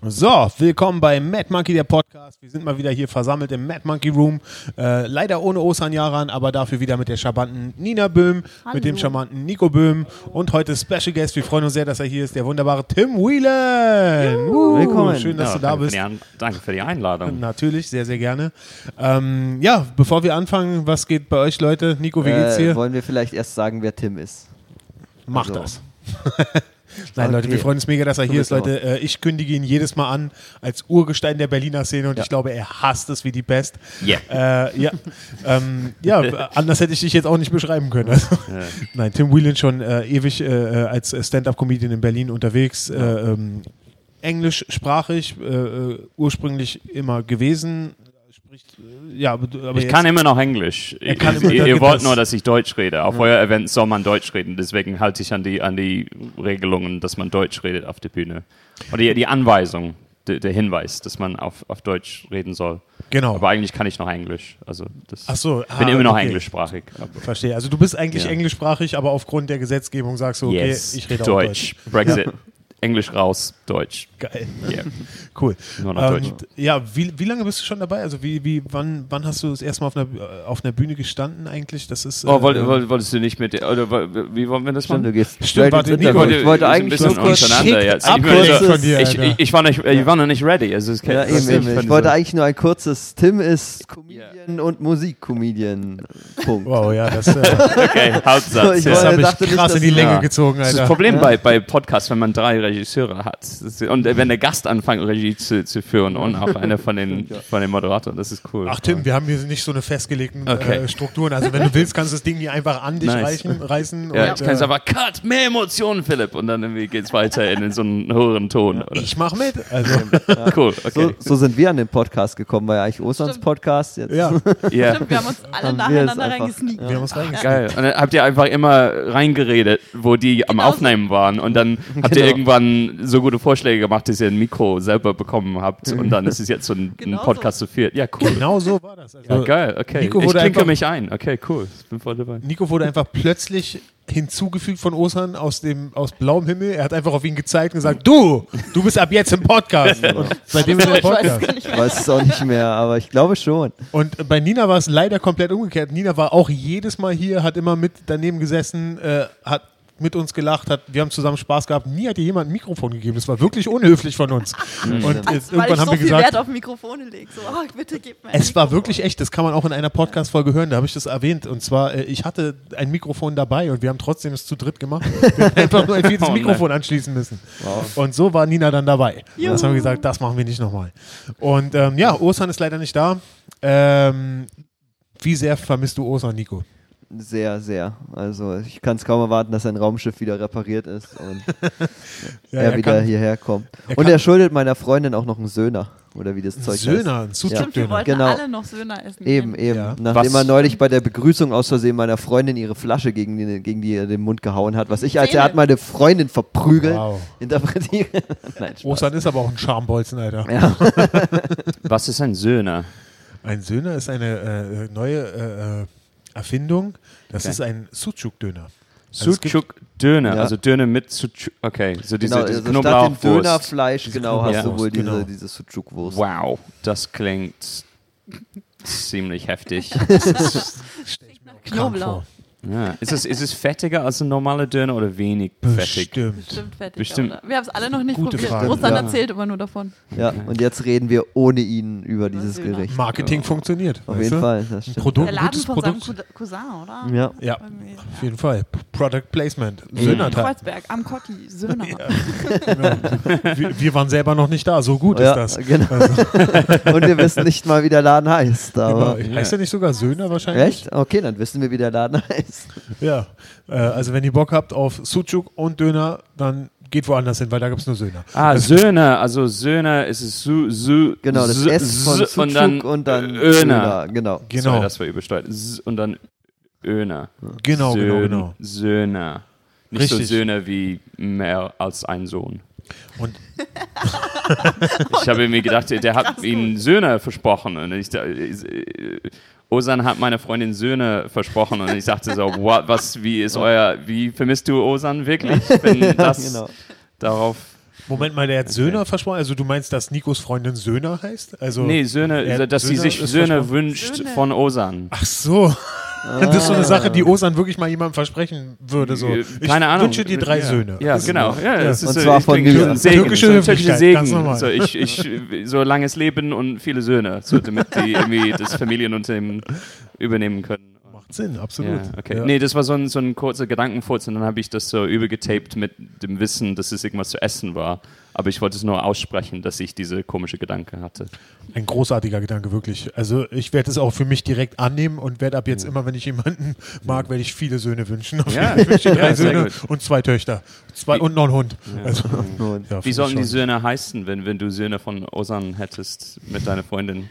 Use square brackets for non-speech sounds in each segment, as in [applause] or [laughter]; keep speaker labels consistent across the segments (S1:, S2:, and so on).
S1: So, willkommen bei Mad Monkey, der Podcast. Wir sind mal wieder hier versammelt im Mad Monkey Room. Äh, leider ohne Osan Yaran, aber dafür wieder mit der charmanten Nina Böhm,
S2: Hallo.
S1: mit dem charmanten Nico Böhm und heute Special Guest. Wir freuen uns sehr, dass er hier ist, der wunderbare Tim Whelan. Uh,
S3: Willkommen.
S1: Schön, dass
S4: Ja,
S1: du da bist.
S4: Für danke für die Einladung. [laughs]
S1: Natürlich, sehr, sehr gerne. Ähm, ja, bevor wir anfangen, was geht bei euch, Leute? Nico, wie geht's
S3: Äh,
S1: dir?
S3: wollen wir vielleicht erst sagen, wer Tim ist?
S1: Macht
S3: also-
S1: das. [laughs] Nein, Leute,
S3: Okay.
S1: wir freuen uns mega, dass er
S3: So
S1: hier ist, Leute. Äh, ich kündige ihn jedes Mal an als Urgestein der Berliner Szene und
S3: Ja.
S1: ich glaube, er hasst es wie die Pest.
S4: Yeah.
S1: Äh, ja, [laughs] ähm, ja, anders hätte ich dich jetzt auch nicht beschreiben können. Also, Nein, Tim Whelan schon äh, ewig äh, als Stand-up-Comedian in Berlin unterwegs. Äh, ähm, englischsprachig, äh, ursprünglich immer gewesen. Spricht, äh, ja, aber, aber
S4: Ich kann immer noch Englisch.
S1: Kann immer-
S4: ihr ihr wollt
S1: das.
S4: nur, dass ich Deutsch rede. Auf euer Event soll man Deutsch reden. Deswegen halte ich an die, an die Regelungen, dass man Deutsch redet auf der Bühne. Oder die, die Anweisung, der, der Hinweis, dass man auf, auf Deutsch reden soll.
S1: Genau.
S4: Aber eigentlich kann ich noch Englisch. Also das
S1: Ach so,
S4: ich bin
S1: ah,
S4: immer noch
S1: okay.
S4: englischsprachig.
S1: Verstehe. Also du bist eigentlich
S4: Ja.
S1: englischsprachig, aber aufgrund der Gesetzgebung sagst du, okay,
S4: yes,
S1: ich rede auch
S4: Deutsch.
S1: Deutsch.
S4: Brexit. Englisch raus, Deutsch.
S1: Geil.
S4: Yeah. [laughs]
S1: Cool.
S4: Nur noch Deutsch.
S1: Und, ja, wie, wie lange bist du schon dabei? Also wie, wie, wann, wann hast du das erste Mal auf einer, äh, auf einer Bühne gestanden eigentlich? Das ist.
S4: Oh, wollt,
S1: äh,
S4: wollt, wolltest du nicht mit der, oder wie wollen wir das
S3: Stimmt, du
S4: machen?
S3: gehst
S1: Stimmt, warte, Nico,
S3: Interview.
S1: wollte-
S3: Ich wollte eigentlich
S4: ein
S3: nur
S4: bisschen jetzt. Ich,
S1: von dir,
S4: ich, ich, ich, war nicht, ich war noch nicht ready. Also es
S3: Ja, eben,
S4: ich
S3: Ich wollte
S4: dieser-
S3: eigentlich nur ein kurzes Tim ist Comedian und Musik-Comedian. Punkt.
S1: Wow, ja, das, äh, [laughs]
S4: Okay, Hauptsatz.
S3: Ich
S1: das
S3: wollte-
S4: ja.
S1: habe ich
S3: nicht,
S1: krass in die Länge gezogen,
S4: Das ist das Problem bei, bei Podcasts, wenn man drei Regisseure hat. Und wenn der Gast anfängt, Regie zu, zu führen und auch einer von den, [laughs] von den Moderatoren, das ist cool.
S1: Ach Tim, wir haben hier nicht so eine festgelegten
S4: Okay.
S1: äh, Strukturen. Also wenn du willst, kannst du das Ding hier einfach an dich
S4: Nice.
S1: reichen, reißen.
S4: ja,
S1: und,
S4: ich kann
S1: äh,
S4: aber Cut, mehr Emotionen, Philipp. Und dann irgendwie geht's weiter in so einen höheren Ton. Oder?
S1: ich mach mit. Also [laughs]
S4: Cool,
S3: So,
S4: okay.
S3: so sind wir an den Podcast gekommen, war ja eigentlich
S2: Stimmt.
S3: Podcast. Jetzt.
S1: ja, [laughs]
S4: Ja.
S2: Stimmt, wir haben uns alle
S3: Haben
S2: nacheinander
S3: es
S2: reingesneakt.
S1: wir haben uns reingegangen.
S4: Geil. Und dann habt ihr einfach immer reingeredet, wo die am
S2: Genau so.
S4: Aufnehmen waren. Und dann habt ihr
S3: Genau.
S4: Irgendwann so gute Vorschläge gemacht, dass ihr ein Mikro selber bekommen habt. Und dann ist es jetzt so ein,
S2: Genau
S4: ein Podcast zu viert. Ja, cool.
S1: Genau so war das. Also,
S4: Ja, geil, okay.
S1: Nico
S4: ich
S1: wurde
S4: klinke
S1: einfach-
S4: mich ein. Okay, cool. Ich bin voll dabei.
S1: Nico wurde einfach plötzlich hinzugefügt von Osan aus dem aus blauem Himmel. Er hat einfach auf ihn gezeigt und gesagt: Du, du bist ab jetzt im Podcast. Und seitdem ist er im
S2: Ich weiß
S1: Podcast.
S3: Ich weiß es auch nicht mehr, aber ich glaube schon.
S1: Und bei Nina war es leider komplett umgekehrt. Nina war auch jedes Mal hier, hat immer mit daneben gesessen, äh, hat mit uns gelacht, hat, wir haben zusammen Spaß gehabt. Nie hat dir jemand ein Mikrofon gegeben. Das war wirklich unhöflich von uns. [laughs] Und jetzt,
S2: Weil
S1: irgendwann
S2: ich
S1: haben
S2: so
S1: wir
S2: viel
S1: gesagt,
S2: Wert auf Mikrofone lege. So, oh, bitte gib mir ein
S1: es war
S2: Mikrofon.
S1: wirklich echt, das kann man auch in einer Podcast-Folge hören, da habe ich das erwähnt. Und zwar, äh, ich hatte ein Mikrofon dabei und wir haben trotzdem es zu dritt gemacht. [laughs] Wir haben einfach nur ein viertes
S4: Oh.
S1: Mikrofon anschließen müssen. Und so war Nina dann dabei.
S2: Juhu.
S1: Das haben wir gesagt, das machen wir nicht nochmal. Und ähm, ja, Osan ist leider nicht da. Ähm, wie sehr vermisst du Osan, Nico?
S3: Sehr, sehr. Also ich kann es kaum erwarten, dass sein Raumschiff wieder repariert ist und [laughs]
S1: Ja,
S3: er, wieder
S1: kann-
S3: hierher kommt.
S1: er
S3: Und
S1: kann-
S3: er schuldet meiner Freundin auch noch einen Söhner. Oder wie das
S1: Ein
S3: Zeug
S1: Söhner, ein
S2: Stimmt, wir wollten
S3: Genau.
S2: alle noch Söhner essen.
S3: heißt. Eben, eben.
S1: Ja.
S3: Nachdem
S4: Was-
S3: er neulich bei der Begrüßung aus Versehen meiner Freundin ihre Flasche gegen, die, gegen die er den Mund gehauen hat, was ich als er hat meine Freundin verprügelt,
S1: Wow.
S3: interpretiere. [laughs] Nein.
S1: Osan ist aber auch ein Schambolzen, Alter.
S3: Ja. [laughs]
S4: Was ist ein Söhner?
S1: Ein Söhner ist eine äh, neue äh, äh, Erfindung. Das
S4: Okay.
S1: ist ein Sucuk-Döner. Also
S4: Sucuk Döner,
S3: Ja.
S4: also Döner mit Sucuk. Okay, so diese,
S3: Genau,
S4: diese
S3: also statt dem
S4: Knoblauchwurst.
S3: Dönerfleisch, genau, hast du wohl diese,
S1: genau.
S3: diese Sucuk-Wurst.
S4: Wow, das klingt ziemlich heftig. [laughs]
S2: Knoblauch.
S4: Ja. Ist, es, ist es fettiger als ein normaler Döner oder wenig fettig?
S1: Bestimmt.
S2: Bestimmt fertig.
S4: Bestimmt.
S2: Oder? Wir haben es alle noch nicht
S1: Gute
S2: probiert.
S1: Frage.
S2: Russland
S3: Ja.
S2: erzählt immer nur davon.
S3: Ja, und jetzt reden wir ohne ihn über dieses
S2: Söhner.
S3: Gericht.
S1: Marketing funktioniert.
S3: Auf jeden
S1: du?
S3: Fall, das
S1: Ein
S3: stimmt.
S1: Produkt,
S2: Der Laden
S1: gutes
S2: von seinem
S1: Produkt.
S2: Cou- Cousin, oder?
S3: Ja.
S1: Ja, auf jeden Fall. Product Placement.
S2: In
S1: Söhnerteil.
S2: Kreuzberg, am Kotti, Söhner.
S1: Genau. wir, wir waren selber noch nicht da. So gut
S3: ja,
S1: ist das.
S3: Genau. [laughs] und wir wissen nicht mal, wie der Laden heißt. Aber
S1: Genau. Heißt der nicht sogar Söhner wahrscheinlich?
S3: Echt? Okay, dann wissen wir, wie der Laden heißt.
S1: Ja. Äh, also wenn ihr Bock habt auf Sucuk und Döner, dann geht woanders hin, weil da gibt es nur Söhner.
S4: Ah, Söhne, also Söhne ist es Su, Su,
S3: Genau, das S von
S4: Su-
S3: Sucuk
S4: und dann,
S3: und dann
S4: Öner.
S3: Söhner, Genau.
S1: Genau.
S4: Sorry, das war übersteuert. Und dann Öner.
S1: Genau, genau,
S4: Söhn-
S1: genau.
S4: Söhne. Nicht
S1: Richtig.
S4: so Söhne wie mehr als ein Sohn.
S1: Und
S4: Ich habe mir gedacht, der hat ihnen Söhne versprochen. Und ich, da- äh, Osan hat meiner Freundin Söhne versprochen. Und ich dachte so, what, was, wie ist euer, wie vermisst du Osan wirklich? [laughs] Wenn das
S3: genau.
S4: darauf
S1: Moment mal, der hat Söhner versprochen. Also du meinst, dass Nikos Freundin Söhner heißt? Also
S4: Nee, Söhne, dass sie
S1: Söhne
S4: sich
S1: ist
S4: Söhne wünscht
S2: Söhne.
S4: von Osan.
S1: Ach so. Das ist so eine Sache, die Osan wirklich mal jemandem versprechen würde. So.
S4: Äh,
S1: Ich
S4: Keine Ahnung.
S1: wünsche dir drei
S4: ja.
S1: Söhne.
S4: Ja, genau. Ja, es
S3: Und
S4: ist so,
S3: zwar
S4: ich
S3: von
S4: so ein Segen,
S1: Türkische
S4: so Segen.
S1: normal.
S4: So, ich, ich, so langes Leben und viele Söhne, so, damit die irgendwie das Familienunternehmen übernehmen können.
S1: Macht Sinn, absolut.
S4: Ja, okay.
S1: Ja.
S4: Nee, das war so ein, so ein kurzer Gedankenfurz und dann habe ich das so übergetaped mit dem Wissen, dass es irgendwas zu essen war. Aber ich wollte es nur aussprechen, dass ich diese komische Gedanke hatte.
S1: Ein großartiger Gedanke, wirklich. Also ich werde es auch für mich direkt annehmen und werde ab jetzt immer, wenn ich jemanden mag, werde ich viele Söhne wünschen.
S4: Ja. [laughs]
S1: Ich wünsche drei
S4: Ja,
S1: Söhne und zwei Töchter. Zwei, und noch einen Hund. [laughs] Also, ja,
S4: Wie
S1: ich
S4: die. Söhne heißen, wenn, wenn du Söhne von Osan hättest mit deiner Freundin?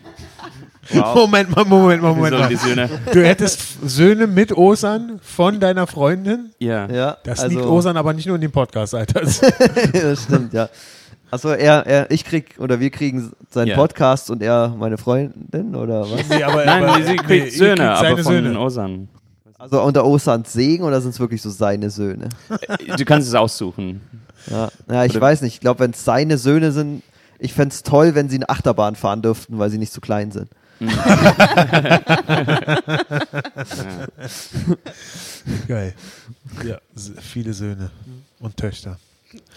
S4: [laughs]
S1: Moment mal, Moment mal,
S4: Wie
S1: Moment
S4: sollen die
S1: mal. Du hättest Söhne mit Osan von deiner Freundin?
S4: Ja.
S3: ja,
S1: Das
S3: also,
S1: liegt Osan aber nicht nur in dem Podcast, Alter. Das
S3: stimmt, ja. Also er, er, ich krieg oder wir kriegen seinen
S4: Ja.
S3: Podcast und er meine Freundin oder was?
S1: Nee, aber,
S4: Nein,
S1: aber,
S4: sie
S1: nee,
S4: kriegt
S1: ihr
S4: Söhne,
S1: kriegt
S4: aber
S1: seine
S4: von
S1: Söhne.
S4: Osan.
S3: Also unter Osans Segen oder sind es wirklich so seine Söhne?
S4: Du kannst es aussuchen.
S3: Ja, ja ich
S4: Oder-
S3: weiß nicht. Ich glaube, wenn es seine Söhne sind, ich fände es toll, wenn sie eine Achterbahn fahren dürften, weil sie nicht zu klein sind. [laughs]
S1: Geil. Ja, viele Söhne und Töchter.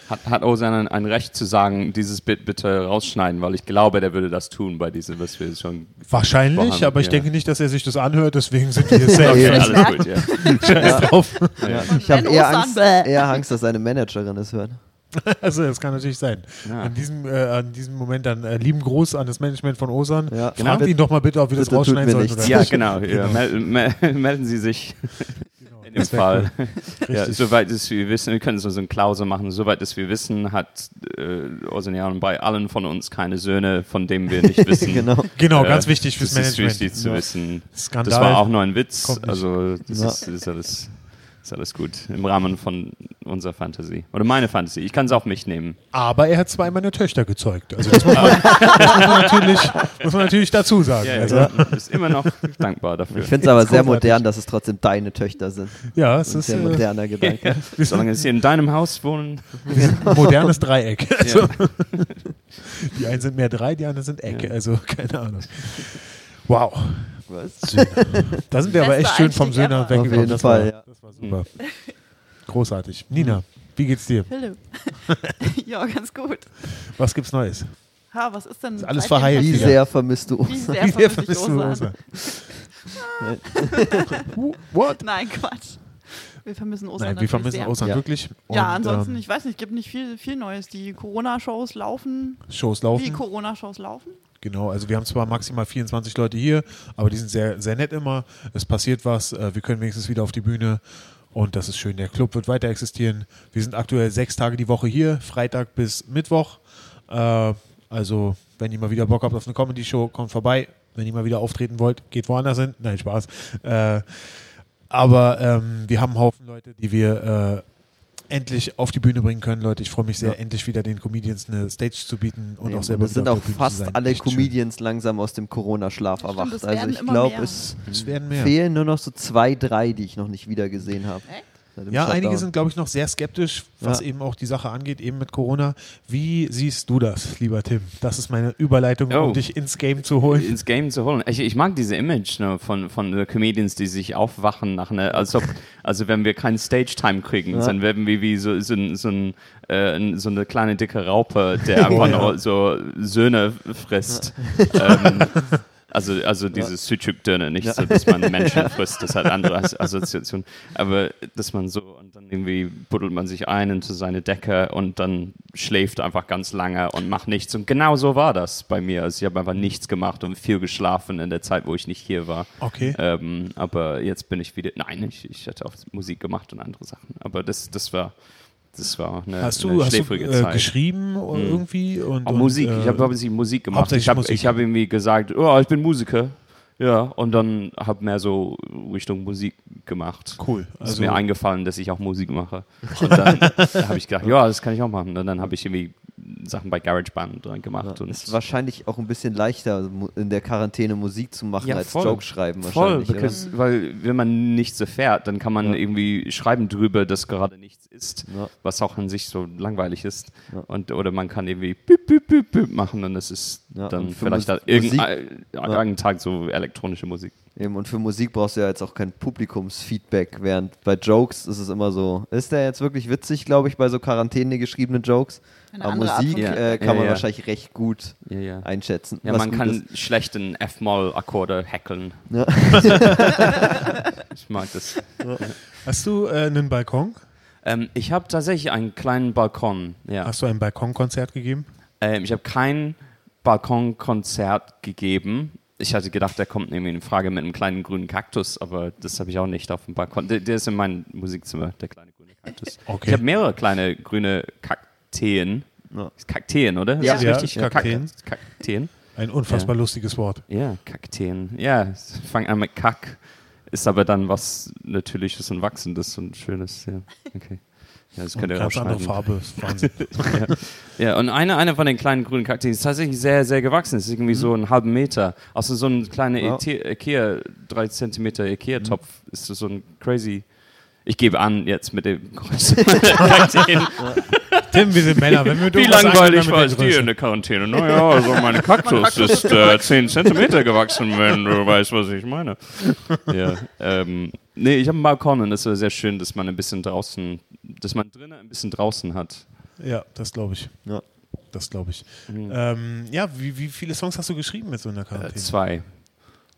S4: Hat, hat Osan ein, ein Recht zu sagen, dieses Bit bitte rausschneiden, weil ich glaube, der würde das tun bei diesem, was wir schon.
S1: Wahrscheinlich, aber ich
S4: ja.
S1: denke nicht, dass er sich das anhört, deswegen sind wir hier safe. [laughs]
S4: Okay, alles gut, ja. [laughs]
S1: Scheiß drauf.
S3: Ja. Ich habe eher Angst, eher Angst, dass seine Managerin es hört. [laughs]
S1: Also, das kann natürlich sein.
S4: Ja.
S1: An, diesem, äh, an diesem Moment dann äh, lieben Gruß an das Management von Osan.
S3: Ja.
S1: Fragt
S3: Genau.
S1: ihn doch mal bitte, ob wir das
S3: tut
S1: rausschneiden sollen. Oder
S4: Ja,
S1: nicht.
S4: genau. Ja, mel mel [laughs] melden Sie sich in dem
S1: Das
S4: Fall.
S1: cool. [laughs]
S4: Ja, soweit es wir wissen, wir können so so eine Klausel machen, soweit es wir wissen, hat äh, Osan bei allen von uns keine Söhne, von denen wir nicht wissen.
S3: genau.
S1: Genau,
S4: Äh,
S1: ganz wichtig fürs
S4: das
S1: Management.
S4: ist wichtig zu wissen.
S1: Skandal.
S4: Das war auch nur ein Witz. Also das ist, ist, alles, ist alles gut im Rahmen von unserer Fantasie. Oder meine Fantasie. Ich kann es auf mich nehmen.
S1: Aber er hat zwei meiner Töchter gezeugt. Also das muss man, das muss man, natürlich, muss man natürlich dazu sagen.
S4: Ja,
S1: also,
S4: ja. Ist immer noch dankbar dafür.
S3: Ich finde es aber sehr
S1: großartig.
S3: modern, dass es trotzdem deine Töchter sind.
S1: ja, es
S3: Das ist sehr
S1: äh,
S3: moderner Gedanke. [laughs]
S4: Solange sie in deinem Haus wohnen.
S1: modernes Dreieck. Also,
S4: Ja.
S1: die einen sind mehr drei, die anderen sind Eck.
S4: Ja.
S1: Also keine Ahnung. Wow.
S3: Was? [laughs]
S1: Da sind wir aber echt schön vom Söhner
S2: ever.
S3: Auf
S1: weggekommen.
S3: jeden
S1: Das
S3: Fall,
S1: war,
S3: ja.
S1: das war super. Großartig. Nina, wie geht's dir?
S2: Philipp. [laughs] ja, ganz gut.
S1: Was gibt's Neues?
S2: Ha, was ist denn?
S1: Ist alles verheilt
S3: Wie sehr vermisst du
S2: Wie sehr [laughs]
S1: Wie sehr vermisst du?
S2: Osan?
S1: What?
S2: Nein, Quatsch. Wir vermissen Osan
S1: Nein, wir vermissen
S3: Ja.
S1: wirklich.
S2: Ja,
S1: Und,
S2: ansonsten,
S1: ähm,
S2: ich weiß nicht, gibt nicht viel, viel Neues. Die Corona-Shows laufen,
S1: Shows
S2: wie
S1: laufen.
S2: Corona-Shows laufen.
S1: Genau, also wir haben zwar maximal 24 Leute hier, aber die sind sehr, sehr nett immer. Es passiert was, äh, wir können wenigstens wieder auf die Bühne und das ist schön. Der Club wird weiter existieren. Wir sind aktuell sechs Tage die Woche hier, Freitag bis Mittwoch. Äh, also, wenn ihr mal wieder Bock habt auf eine Comedy-Show, kommt vorbei. Wenn ihr mal wieder auftreten wollt, geht woanders hin. Nein, Spaß. Äh, aber ähm, wir haben einen Haufen Leute, die wir endlich auf die Bühne bringen können, Leute. Ich freue mich sehr,
S3: Ja.
S1: endlich wieder den Comedians eine Stage zu bieten und
S3: Ja,
S1: auch selber
S3: es sind auch fast alle
S1: Echt schön.
S3: Comedians langsam aus dem Corona-Schlaf erwacht.
S2: es
S3: Also ich glaube, es
S1: Es werden mehr.
S3: fehlen nur noch so zwei, drei, die ich noch nicht wieder gesehen habe.
S2: Echt?
S1: Ja,
S3: Shutdown.
S1: einige sind, glaube ich, noch sehr skeptisch, was
S3: Ja.
S1: eben auch die Sache angeht, eben mit Corona. Wie siehst du das, lieber Tim? Das ist meine Überleitung,
S4: Oh.
S1: um dich ins Game zu holen.
S4: ins Game zu holen. Ich, ich mag diese Image ne, von, von Comedians, die sich aufwachen nach einer, als ob, also wenn wir keinen Stage-Time kriegen,
S3: Ja.
S4: dann werden wir wie so, so, so, ein, äh, ein- so eine kleine dicke Raupe, der [laughs] einfach
S1: Oh, ja.
S4: nur so Söhne frisst. Ähm, [laughs] also, also dieses Sucuk-Döner, nicht so, dass man [laughs] Menschen frisst, das hat andere As- Assoziationen. Aber dass man so, und dann irgendwie buddelt man sich ein into seine Decke und dann schläft einfach ganz lange und macht nichts. Und genau so war das bei mir. Also ich habe einfach nichts gemacht und viel geschlafen in der Zeit, wo ich nicht hier war.
S1: Okay.
S4: Ähm, aber jetzt bin ich wieder. Nein, ich, ich hatte auch Musik gemacht und andere Sachen. Aber das, das war. Das war eine,
S1: Hast
S4: eine
S1: du, hast du äh,
S4: Zeit.
S1: geschrieben oder irgendwie? Und,
S4: Auch
S1: und,
S4: Musik.
S1: äh,
S4: ich habe hauptsächlich Musik gemacht. Ich habe hab irgendwie gesagt, oh, ich bin Musiker. Ja, und dann habe mehr so Richtung Musik gemacht.
S1: Cool.
S4: Es ist
S1: Also,
S4: mir eingefallen, dass ich auch Musik mache. [laughs] Und dann habe ich gedacht, ja, das kann ich auch machen. Und dann habe ich irgendwie Sachen bei GarageBand dran gemacht.
S3: Ja,
S4: und
S3: ist wahrscheinlich auch ein bisschen leichter, in der Quarantäne Musik zu machen,
S4: Ja,
S3: als
S4: voll.
S3: Joke schreiben
S4: Voll,
S3: wahrscheinlich.
S4: because, weil wenn man nichts erfährt, dann kann man
S3: Ja.
S4: irgendwie schreiben drüber, dass gerade nichts ist, was auch an sich so langweilig ist. Und, oder man kann irgendwie büp, büp, büp, büp machen und es ist
S3: Ja,
S4: dann vielleicht da irgendein,
S3: Musik-
S4: irgendein Tag so elektronische Musik.
S3: Eben, und für Musik brauchst du ja jetzt auch kein Publikumsfeedback, während bei Jokes ist es immer so, ist der jetzt wirklich witzig, glaube ich, bei so Quarantäne geschriebenen Jokes?
S2: Eine
S3: Aber Musik äh,
S4: Ja,
S3: kann man
S4: ja.
S3: wahrscheinlich recht gut
S4: Ja, ja.
S3: einschätzen.
S4: Ja, man kann
S3: ist.
S4: schlechten F-Moll-Akkorde hackeln.
S3: Ja. [laughs]
S4: Ich mag das.
S1: Hast du äh, einen Balkon?
S4: Ähm, ich habe tatsächlich einen kleinen Balkon. Ja.
S1: Hast du ein Balkonkonzert gegeben?
S4: Ähm, ich habe kein Balkonkonzert gegeben. Ich hatte gedacht, der kommt nämlich in Frage mit einem kleinen grünen Kaktus, aber das habe ich auch nicht auf dem Balkon. Der, der ist in meinem Musikzimmer, der kleine grüne Kaktus.
S1: Okay.
S4: Ich habe mehrere kleine grüne Kakteen.
S3: Ja.
S4: Kakteen, oder? Ist
S3: Ja.
S1: Ja,
S4: richtig?
S1: Kakteen.
S4: Kak- Kakteen.
S1: Ein unfassbar lustiges Wort.
S4: Ja, Kakteen. Ja, fängt an mit Kack, ist aber dann was Natürliches und Wachsendes und Schönes. Ja, okay. Ja, das könnt ihr
S1: ganz andere. Farbe. Wahnsinn. [laughs]
S4: Ja, und eine, eine von den kleinen grünen Kakteen ist tatsächlich sehr, sehr gewachsen. Es ist irgendwie so einen halben Meter. Also so ein kleiner
S3: Ja.
S4: Ikea, drei Zentimeter Ikea-Topf ist so ein crazy. Ich gebe an, jetzt mit dem [laughs] größten [laughs] Kakteen.
S1: Tim, wir sind Männer. Wenn wir
S4: Wie langweilig war es dir in der Quarantäne? Naja, also meine Kaktus ist äh, 10 Zentimeter gewachsen, wenn du weißt, was ich meine. Ja, ähm, nee, ich habe einen Balkon und es ist sehr schön, dass man ein bisschen draußen, dass man drinnen ein bisschen draußen hat.
S1: Ja, das glaube ich.
S3: Ja.
S1: Das glaube ich. Ähm, ja, wie, wie viele Songs hast du geschrieben mit so einer
S4: Äh,
S1: Quarantäne?
S4: zwei.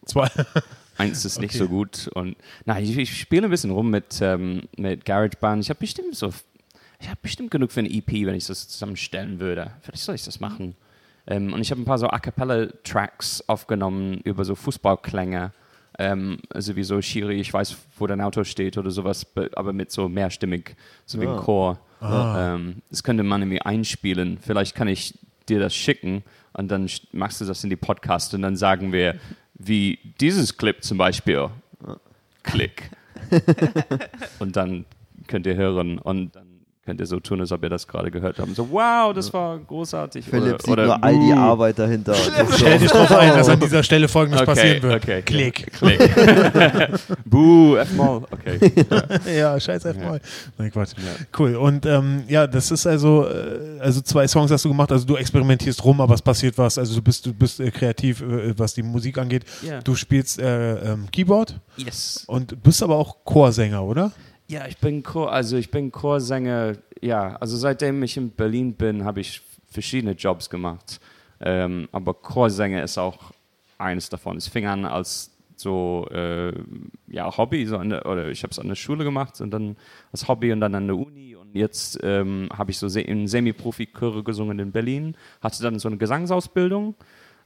S1: Zwei. [laughs]
S4: Eins ist nicht
S1: Okay.
S4: so gut. Und na, ich, ich spiele ein bisschen rum mit, ähm, mit GarageBand. Ich habe bestimmt so, ich habe bestimmt genug für eine EP, wenn ich das zusammenstellen würde. Vielleicht soll ich das machen. Ähm, und ich habe ein paar so A cappella Tracks aufgenommen über so Fußballklänge. Ähm, also wie so Shiri, ich weiß, wo dein Auto steht oder sowas, be- aber mit so mehrstimmig, so wie ein
S3: Ah.
S4: Chor.
S1: Ah.
S4: Ähm, das könnte man irgendwie einspielen. Vielleicht kann ich dir das schicken und dann machst du das in die Podcast und dann sagen wir, wie dieses Clip zum Beispiel. Klick. [laughs] und dann könnt ihr hören und dann könnt ihr so tun, als ob ihr das gerade gehört habt. So, wow, das war großartig.
S3: Philipp
S4: oder,
S3: sieht
S4: oder,
S3: nur all die. Arbeit dahinter. [laughs]
S1: Stell dich drauf ein, dass an dieser Stelle folgendes
S4: Okay,
S1: passieren wird.
S4: okay,
S1: Klick.
S4: Klick. [laughs] Buh, F-Moll. Okay. [laughs]
S1: ja, scheiß einfach mal. Nein, Quatsch. Cool. Und ähm, ja, das ist also, äh, also zwei Songs hast du gemacht, also du experimentierst rum, aber es passiert was. Also du bist, du bist äh, kreativ, äh, was die Musik angeht.
S4: Ja.
S1: Du spielst äh, ähm, Keyboard
S4: Yes.
S1: und bist aber auch Chorsänger, oder?
S4: Ja, ich bin Chor, also ich bin Chorsänger. Ja, also seitdem ich in Berlin bin, habe ich verschiedene Jobs gemacht. Ähm, aber Chorsänger ist auch eines davon. Es fing an als so äh, ja Hobby, so der, oder ich habe es an der Schule gemacht und dann als Hobby und dann an der Uni und jetzt ähm, habe ich so in Semi-Profi-Chöre gesungen in Berlin, hatte dann so eine Gesangsausbildung.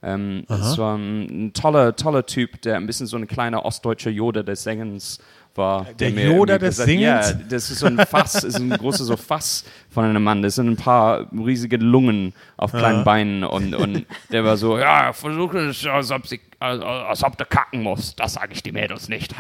S4: Ähm, es war ein, ein toller, toller Typ, der ein bisschen so ein kleiner ostdeutscher Yoda des Sängens war.
S1: Der
S4: mir-
S1: Yoda des Singens?
S4: Ja, das ist so ein Fass, [laughs] ist ein großes so Fass von einem Mann. Das sind ein paar riesige Lungen auf kleinen Beinen und, und der war so, ja, versuche es, als ob, sie, als, als ob du kacken musst. Das sage ich die Mädels nicht.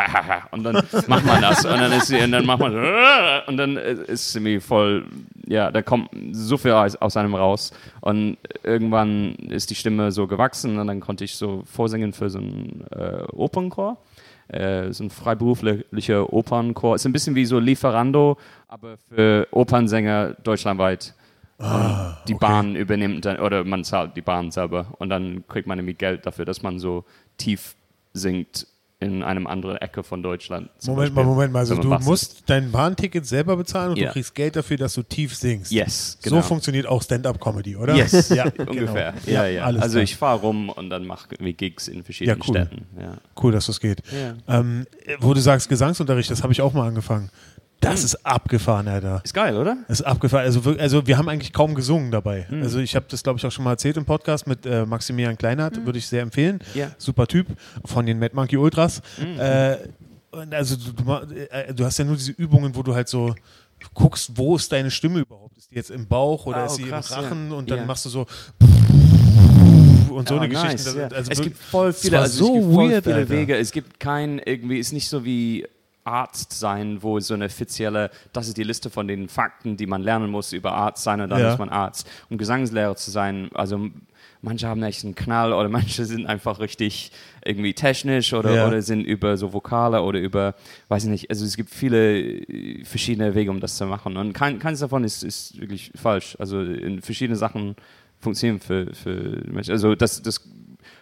S4: und dann macht man das und dann ist sie, und dann macht man so, und dann ist sie mir voll, ja, da kommt so viel aus, aus einem raus und irgendwann ist die Stimme so gewachsen und dann konnte ich so vorsingen für so einen äh, Opernchor äh, so ein freiberuflicher Opernchor. Ist ein bisschen wie so Lieferando, aber für Opernsänger deutschlandweit. Und die Bahn übernimmt dann, oder man zahlt die Bahn selber und dann kriegt man irgendwie Geld dafür, dass man so tief singt in einem anderen Ecke von Deutschland. zum
S1: Moment mal,
S4: Beispiel.
S1: Moment mal. Also du
S4: Bass ist.
S1: musst dein Bahnticket selber bezahlen und
S4: Ja.
S1: du kriegst Geld dafür, dass du tief singst.
S4: Yes,
S1: So
S4: genau.
S1: funktioniert auch Stand-up-Comedy, oder?
S4: Yes, [laughs]
S1: ja, [laughs]
S4: ungefähr.
S1: genau.
S4: Ja, ja.
S1: alles
S4: also
S1: klar.
S4: ich fahre rum und dann mache Gigs in verschiedenen
S1: Ja, cool.
S4: Städten. Ja.
S1: Cool, dass das geht.
S4: Ja.
S1: Ähm, wo du sagst Gesangsunterricht, das habe ich auch mal angefangen. Das
S4: Hm.
S1: ist abgefahren, Alter.
S4: Ist geil, oder?
S1: Ist abgefahren. Also, wir- also wir haben eigentlich kaum gesungen dabei.
S4: Hm.
S1: Also ich habe das, glaube ich, auch schon mal erzählt im Podcast mit äh, Maximilian Kleinert, würde ich sehr empfehlen.
S4: Hm. Ja. Hm.
S1: Super Typ von den Mad Monkey Ultras. Äh, und also du, äh, du hast ja nur diese Übungen, wo du halt so guckst, wo ist deine Stimme überhaupt? Ist die jetzt im Bauch oder
S4: Ah,
S1: ist
S4: oh,
S1: sie
S4: krass,
S1: im Rachen?
S4: ja.
S1: Und dann
S4: Ja.
S1: machst du so und so
S4: Ah,
S1: eine
S4: nice,
S1: Geschichte.
S4: ja.
S1: Also
S4: es gibt voll viele, also
S1: so
S4: es gibt voll
S1: weird,
S4: viele
S1: Alter.
S4: Wege. Es gibt kein irgendwie, ist nicht so wie Arzt sein, wo so eine offizielle, das ist die Liste von den Fakten, die man lernen muss über Arzt sein und dann
S1: Ja.
S4: ist man Arzt. Um Gesangslehrer zu sein, also manche haben echt einen Knall oder [laughs] manche sind einfach richtig irgendwie technisch oder,
S1: Ja.
S4: oder sind über so Vokale oder über, weiß ich nicht, also es gibt viele äh, verschiedene Wege, um das zu machen und kein, keins davon ist, ist wirklich falsch. Also in verschiedene Sachen funktionieren für, für Menschen. Also das, das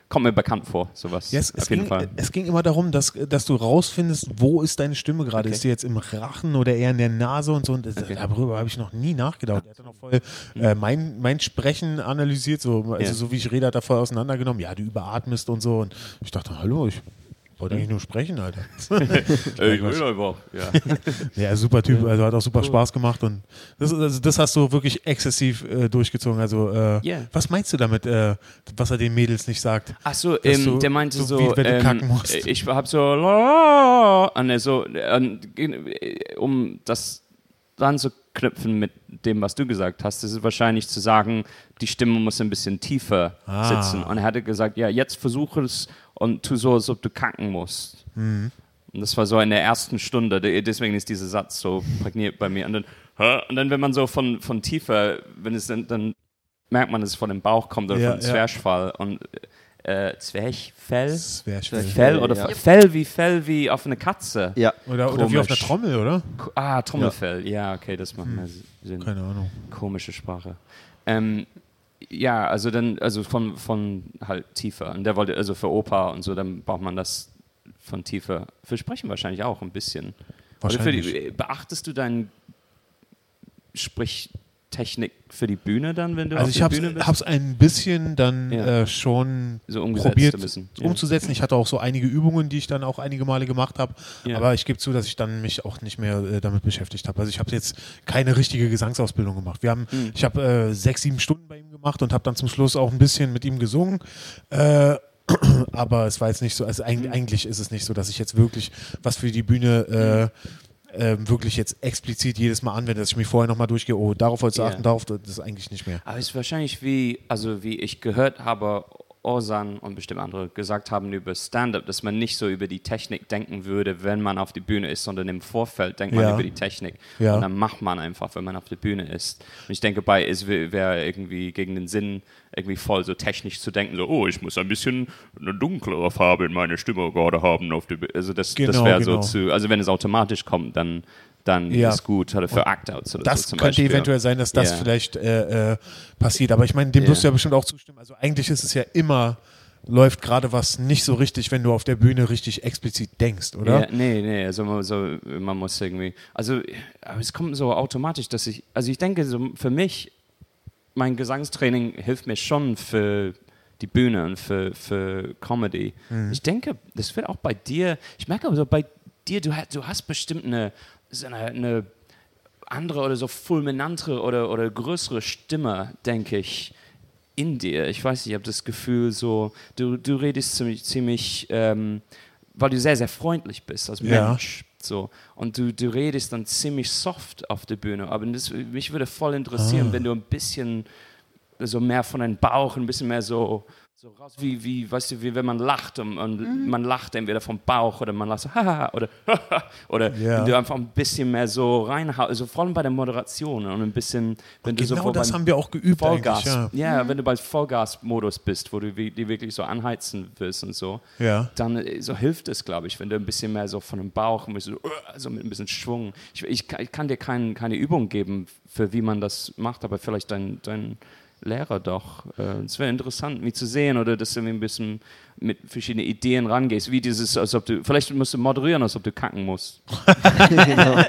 S4: kommt mir bekannt vor, sowas.
S1: Ja, es,
S4: auf jeden
S1: ging,
S4: Fall.
S1: es ging immer darum, dass, dass du rausfindest, wo ist deine Stimme gerade?
S4: Okay.
S1: Ist sie jetzt im Rachen oder eher in der Nase und so? Und
S4: Okay.
S1: darüber habe ich noch nie nachgedacht. Er hat auch voll äh, mein, mein Sprechen analysiert, so, also
S4: Ja.
S1: so wie ich rede, hat er voll auseinandergenommen. Ja, du überatmest und so. Und ich dachte, hallo, ich wollte eigentlich nur sprechen, Alter. [laughs] [laughs]
S4: Äh, ich will einfach, ja. [laughs]
S1: Ja, super Typ, also hat auch super Spaß gemacht und das, also das hast du wirklich exzessiv äh, durchgezogen. Also, äh,
S4: Ja.
S1: was meinst du damit, äh, was er den Mädels nicht sagt?
S4: Ach so, ähm,
S1: du-
S4: der meinte
S1: so
S4: so,
S1: wie wenn du
S4: ähm,
S1: kacken musst.
S4: ich hab so, und er so, äh, um das dran zu knüpfen mit dem, was du gesagt hast, ist es wahrscheinlich zu sagen, die Stimme muss ein bisschen tiefer
S1: Ah.
S4: sitzen. Und er hatte gesagt, ja, jetzt versuche es und tu so, als ob du kacken musst.
S1: Mhm.
S4: Und das war so in der ersten Stunde, de- deswegen ist dieser Satz so prägniert bei mir. Und dann, und dann wenn man so von, von tiefer, wenn es dann, dann merkt man, dass es von dem Bauch kommt oder
S1: Ja,
S4: von
S1: ja.
S4: Zwerchfall und äh, Zwerchfell?
S1: Schwer.
S4: Fell oder
S3: ja.
S4: Fe- Fell wie Fell wie auf eine Katze.
S3: Ja,
S1: Oder, oder wie auf einer. Trommel, oder?
S4: Ah, Trommelfell. Ja, okay, das macht mehr Sinn.
S1: Keine Ahnung.
S4: Komische Sprache. Ähm, ja, also dann, also von, von halt tiefer. Und der wollte, also für Opa und so, dann braucht man das von tiefer. Für Sprechen wahrscheinlich auch ein bisschen. Für die,
S1: Wahrscheinlich.
S4: beachtest du deine Sprichtechnik für die Bühne dann, wenn du
S1: Also
S4: auf
S1: ich
S4: der
S1: habe
S4: Bühne bist?
S1: es ein bisschen dann
S4: Ja.
S1: äh, schon
S4: so
S1: probiert.
S4: Ja.
S1: umzusetzen. Ich hatte auch so einige Übungen, die ich dann auch einige Male gemacht habe.
S4: Ja.
S1: Aber ich gebe zu, dass ich dann mich auch nicht mehr äh, damit beschäftigt habe. Also ich habe jetzt keine richtige Gesangsausbildung gemacht. Wir haben,
S4: Mhm.
S1: ich habe äh, sechs, sieben Stunden bei ihm gemacht und habe dann zum Schluss auch ein bisschen mit ihm gesungen. Äh, [clears throat] aber es war jetzt nicht so, also
S4: Mhm.
S1: eigentlich, eigentlich ist es nicht so, dass ich jetzt wirklich was für die Bühne äh, ähm, wirklich jetzt explizit jedes Mal anwende, dass ich mich vorher nochmal durchgehe, oh, darauf wolltest du
S4: Ja.
S1: achten, darauf, das ist eigentlich nicht mehr.
S4: Aber es ist wahrscheinlich wie, also wie ich gehört habe, Orsan und bestimmt andere gesagt haben über Stand-up, dass man nicht so über die Technik denken würde, wenn man auf die Bühne ist, sondern im Vorfeld denkt man
S1: Ja.
S4: über die Technik.
S1: Ja.
S4: Und dann macht man einfach, wenn man auf der Bühne ist. Und ich denke, bei es wär- wäre irgendwie gegen den Sinn, irgendwie voll so technisch zu denken, so, oh, ich muss ein bisschen eine dunklere Farbe in meiner Stimme gerade haben auf der Bühne. Also das, das
S1: Genau,
S4: wäre
S1: genau.
S4: so zu, also wenn es automatisch kommt, dann, dann
S1: Ja.
S4: ist gut, oder für Act-Outs oder
S1: Das
S4: so zum
S1: könnte
S4: Beispiel.
S1: eventuell sein, dass das
S4: Ja.
S1: vielleicht äh, äh, passiert. Aber ich meine, dem
S4: Ja.
S1: wirst du ja bestimmt auch zustimmen. Also eigentlich ist es ja immer, läuft gerade was nicht so richtig, wenn du auf der Bühne richtig explizit denkst, oder?
S4: Ja, nee, nee, also man, so, man muss irgendwie, also aber es kommt so automatisch, dass ich, also ich denke, so für mich, mein Gesangstraining hilft mir schon für die Bühne und für, für Comedy. Ich denke, das wird auch bei dir, ich merke aber so bei dir, du, du hast bestimmt eine, so eine, eine andere oder so fulminantere oder, oder größere Stimme, denke ich, in dir. Ich weiß nicht, ich habe das Gefühl, so, du, du redest ziemlich, ziemlich ähm, weil du sehr, sehr freundlich bist als
S1: Ja.
S4: Mensch. So. Und du, du redest dann ziemlich soft auf der Bühne. Aber das, mich würde voll interessieren,
S1: Ah.
S4: wenn du ein bisschen so mehr von deinem Bauch, ein bisschen mehr so, so raus, wie, wie, weißt du, wie wenn man lacht und, und man lacht entweder vom Bauch oder man lacht so, [laughs] haha, oder [laughs] oder
S1: Ja.
S4: wenn du einfach ein bisschen mehr so reinhaust, also vor allem bei der Moderation und ein bisschen, wenn du so
S1: Genau das haben wir auch geübt
S4: Vollgas,
S1: eigentlich.
S4: ja, wenn du bei Vollgas-Modus bist, wo du die wirklich so anheizen willst und so,
S1: Ja. ja.
S4: dann äh, so hilft es, glaube ich, wenn du ein bisschen mehr so von dem Bauch, ein bisschen, so, also mit ein bisschen Schwung. Ich, ich, kann- ich kann dir kein, keine Übung geben, für wie man das macht, aber vielleicht dein, dein Lehrer doch. Äh, Es wäre interessant, mich zu sehen oder dass du ein bisschen mit verschiedenen Ideen rangehst, wie dieses, als ob du, vielleicht musst du moderieren, als ob du kacken musst. [laughs]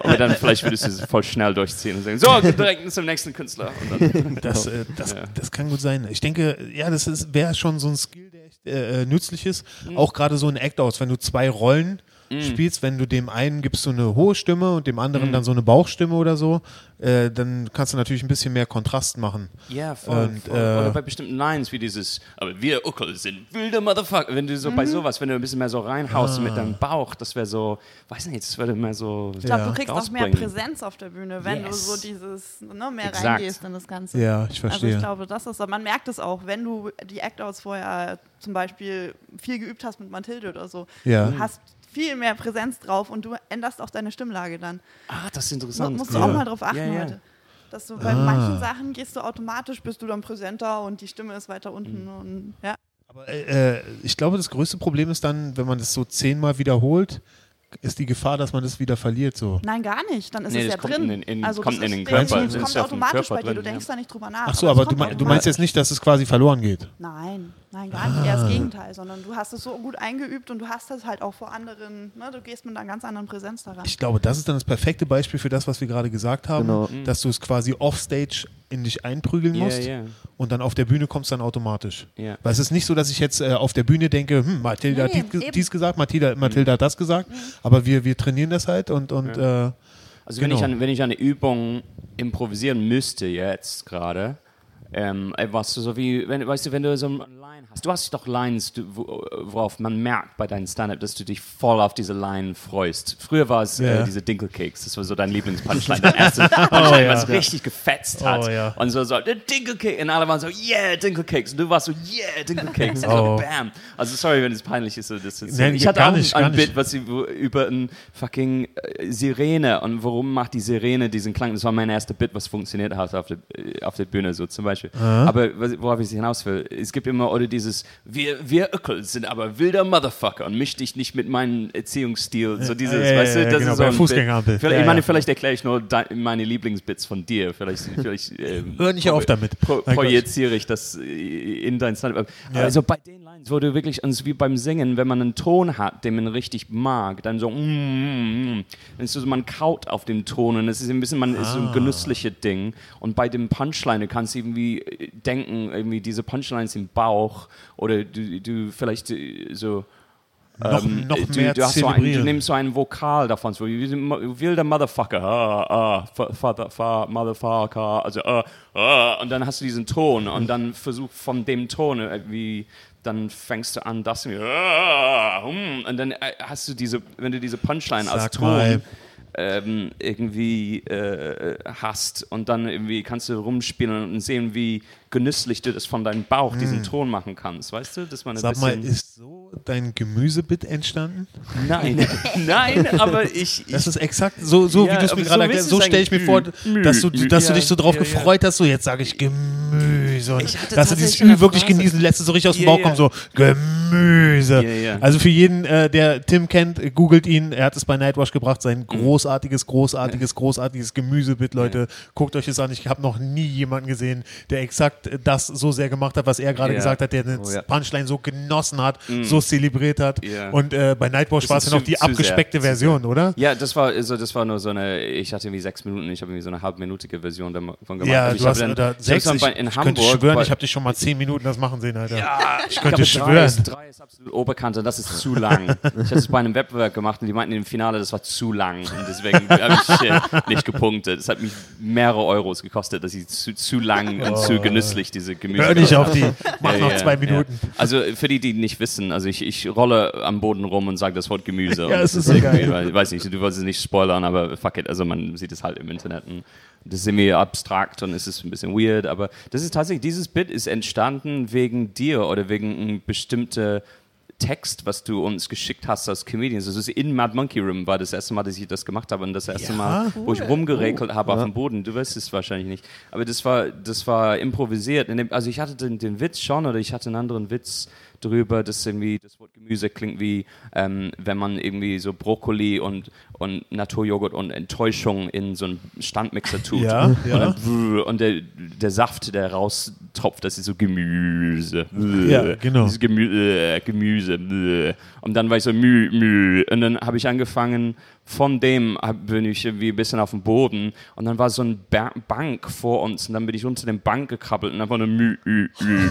S4: Aber dann vielleicht würdest du es voll schnell durchziehen und sagen, so, [laughs] direkt zum nächsten Künstler. Und dann,
S1: Das, äh, das,
S4: Ja.
S1: das kann gut sein. Ich denke, ja, das ist- wäre schon so ein Skill, der echt äh, äh, nützlich ist.
S4: Mhm.
S1: Auch gerade so in Act-Outs, wenn du zwei Rollen spielst, wenn du dem einen gibst du eine hohe Stimme und dem
S4: Mhm.
S1: anderen dann so eine Bauchstimme oder so, äh, dann kannst du natürlich ein bisschen mehr Kontrast machen.
S4: Ja, voll.
S1: Und,
S4: voll.
S1: äh,
S4: Oder bei bestimmten Lines wie dieses, aber wir Uckel sind wilde Motherfucker. Wenn du so bei sowas, wenn du ein bisschen mehr so reinhaust mit deinem Bauch, das wäre so, weiß nicht, das würde mehr so.
S2: Ich glaube,
S1: Ja.
S2: du kriegst auch mehr. Präsenz auf der Bühne, wenn
S4: Yes.
S2: du so dieses ne, mehr
S4: Exakt.
S2: reingehst in das Ganze.
S1: Ja, ich
S2: Also
S1: verstehe.
S2: ich glaube, das ist, man merkt es auch, wenn du die Act-Outs vorher zum Beispiel viel geübt hast mit Mathilde oder so.
S1: Ja.
S2: Du hast viel mehr Präsenz drauf und du änderst auch deine Stimmlage dann.
S4: Ah, das ist interessant.
S2: musst du
S1: Ja.
S2: auch mal drauf achten
S4: Ja, ja.
S2: heute. Dass du bei
S1: Ah.
S2: manchen Sachen gehst du automatisch, bist du dann präsenter und die Stimme ist weiter unten
S4: Mhm.
S2: und ja.
S1: Aber äh, ich glaube, das größte Problem ist dann, wenn man das so zehnmal wiederholt, ist die Gefahr, dass man das wieder verliert. So.
S2: Nein, gar nicht. Dann ist
S4: Nee,
S2: es ja drin.
S4: in in-
S2: also
S4: kommt
S2: das
S4: in den
S1: Körper, das
S2: kommt automatisch
S4: Körper
S2: bei dir. Du denkst
S4: ja.
S2: da nicht drüber nach.
S1: Ach so,
S2: es
S1: aber du, meinst jetzt nicht, dass es quasi verloren geht.
S2: Nein, nein, gar nicht. Eher das Gegenteil, sondern du hast es so gut eingeübt und du hast das halt auch vor anderen, ne? du gehst mit einer ganz anderen Präsenz daran.
S1: Ich glaube, das ist dann das perfekte Beispiel für das, was wir gerade gesagt haben,
S3: Genau.
S1: dass du es quasi offstage in dich einprügeln
S4: Ja,
S1: musst
S4: ja.
S1: und dann auf der Bühne kommst dann automatisch.
S4: Ja.
S1: Weil es ist nicht so, dass ich jetzt äh, auf der Bühne denke, hm, Mathilda
S2: Nee,
S1: hat dies, dies gesagt, Mathilda, Mathilda hat das gesagt, aber wir, wir trainieren das halt und, und äh,
S4: Also wenn,
S1: Genau.
S4: ich an, wenn ich eine Übung improvisieren müsste jetzt gerade, ähm, was so wie, wenn, weißt du, wenn du so eine Line hast, du hast doch Lines, worauf man merkt bei deinem Stand-Up, dass du dich voll auf diese Line freust. Früher war es
S1: Ja.
S4: äh, diese Dinkelcakes, das war so dein Lieblingspunchline, dein erstes Punchline,
S1: ja.
S4: was richtig gefetzt hat.
S1: Oh, ja.
S4: Und so, so, der Dinkelcake, und alle waren so, yeah, Dinkelcakes, und du warst so, yeah, Dinkelcakes, und
S1: Oh.
S4: so, bam. Also sorry, wenn es peinlich ist. So, das ist
S1: Nein,
S4: ich hatte
S1: gar
S4: auch
S1: nicht,
S4: ein. Bit, was sie wo- über ein fucking äh, Sirene und warum macht die Sirene diesen Klang? Das war mein erster Bit, was funktioniert hat auf der, äh, auf der Bühne so zum Beispiel. Aber was- worauf ich hinaus will, es gibt immer oder dieses wir wir Öckel sind aber wilder Motherfucker und misch dich nicht mit meinem Erziehungsstil. So dieses,
S1: Ja, ja,
S4: weißt du,
S1: ja,
S4: das
S1: genau,
S4: ist so ein
S1: Fußgängerampel. Ja,
S4: ich meine,
S1: ja.
S4: vielleicht erkläre ich nur meine Lieblingsbits von dir. Vielleicht, [laughs] vielleicht ähm,
S1: hör nicht auf damit.
S4: pro, projiziere ich das äh, in dein Stand-up.
S1: Ja.
S4: Also bei den Lines, wo du wirklich, ist wie beim Singen, wenn man einen Ton hat, den man richtig mag, dann so, mm, mm, mm, dann ist so, man kaut auf dem Ton und es ist ein bisschen, man ist so
S1: Ah.
S4: ein genüssliches Ding. Und bei dem Punchline, du kannst irgendwie äh, denken, irgendwie diese Punchlines im Bauch oder du, du vielleicht äh, so,
S1: Noch,
S4: ähm,
S1: noch
S4: du,
S1: mehr
S4: du, so ein, du nimmst so ein Vokal davon, so wie wilder Motherfucker, ah, ah, fa- Father, fa, Motherfucker, also ah, ah, und dann hast du diesen Ton und dann versuch von dem Ton irgendwie, dann fängst du an, das ah, hm, und dann äh, hast du diese, wenn du diese Punchline als
S1: Sag
S4: Ton
S1: mal.
S4: Ähm, irgendwie äh, hast und dann irgendwie kannst du rumspielen und sehen, wie genüsslich du das von deinem Bauch diesen Ton machen kannst, weißt du, dass man ein
S1: Hm. Sag mal, ist so dein Gemüsebit entstanden?
S4: Nein, [laughs] nein, aber ich. ich
S1: Das ist exakt so, so
S4: Ja,
S1: wie du es mir
S4: so
S1: gerade erklärst. So stelle ich mir vor, dass du, dass du
S4: ja,
S1: dich so drauf
S4: ja.
S1: gefreut hast, so jetzt sage ich Gemüse. Und
S4: Ich hatte
S1: dass du dieses Ü wirklich genießen lässt, so richtig aus dem Bauch kommt, so Gemüse. Also für jeden, äh, der Tim kennt, googelt ihn. Er hat es bei Nightwash gebracht,
S4: Mhm.
S1: sein großartiges, großartiges, großartiges Gemüsebit, Leute. Guckt euch das an. Ich habe noch nie jemanden gesehen, der exakt das so sehr gemacht hat, was er gerade gesagt hat, der den
S3: Oh.
S1: Punchline so genossen hat, so zelebriert hat. Und äh, bei Nightwash
S4: Das
S1: war es ja noch die abgespeckte
S4: sehr.
S1: Version, oder?
S4: Ja, das war, also das war nur so eine, ich hatte irgendwie sechs Minuten, ich habe irgendwie so eine halbminutige Version davon gemacht.
S1: Ja,
S4: ich
S1: du hast
S4: dann, hab's
S1: sechs. Ich,
S4: in Hamburg.
S1: Könnte schwören, ich habe dich schon mal zehn Minuten das machen sehen, Alter.
S4: ja,
S1: ich könnte
S4: glaube,
S1: schwören.
S4: Drei ist, drei ist absolut Oberkante, das ist zu lang. [laughs] ich hatte es bei einem Wettbewerb gemacht und die meinten im Finale, das war zu lang. Und deswegen habe ich äh, nicht gepunktet. Es hat mich mehrere Euros gekostet, dass ich zu, zu lang und zu genüsslich diese Gemüse.
S1: Hör nicht auf die. Mach
S4: Ja,
S1: noch
S4: ja,
S1: zwei
S4: ja.
S1: Minuten.
S4: Also für die, die nicht wissen, also ich, ich rolle am Boden rum und sage das Wort Gemüse.
S1: Ja,
S4: und
S1: es
S4: das
S1: ist so geil.
S4: Ich weiß nicht, du wolltest es nicht spoilern, aber fuck it, also man sieht es halt im Internet. Und das ist irgendwie abstrakt und es ist ein bisschen weird, aber das ist tatsächlich, dieses Bit ist entstanden wegen dir oder wegen einem bestimmten Text, was du uns geschickt hast als Comedians. Also es ist in Mad Monkey Room war das erste Mal, dass ich das gemacht habe und das erste
S1: Ja,
S4: Mal, wo ich rumgerekelt habe auf dem Boden. Du weißt es wahrscheinlich nicht. Aber das war, das war improvisiert. Dem- Also ich hatte den, den Witz schon oder ich hatte einen anderen Witz drüber, dass irgendwie das Wort Gemüse klingt wie, ähm, wenn man irgendwie so Brokkoli und, und Naturjoghurt und Enttäuschung in so einen Standmixer tut.
S1: Ja,
S4: und,
S1: ja.
S4: dann, und der, der Saft, der raustropft, das ist so Gemüse.
S1: Ja, genau.
S4: Gemü äh, Gemüse. Und dann war ich so mü, mü. Und dann habe ich angefangen, von dem bin ich irgendwie ein bisschen auf dem Boden und dann war so eine ba Bank vor uns und dann bin ich unter den Bank gekrabbelt und einfach nur mü, ü, ü,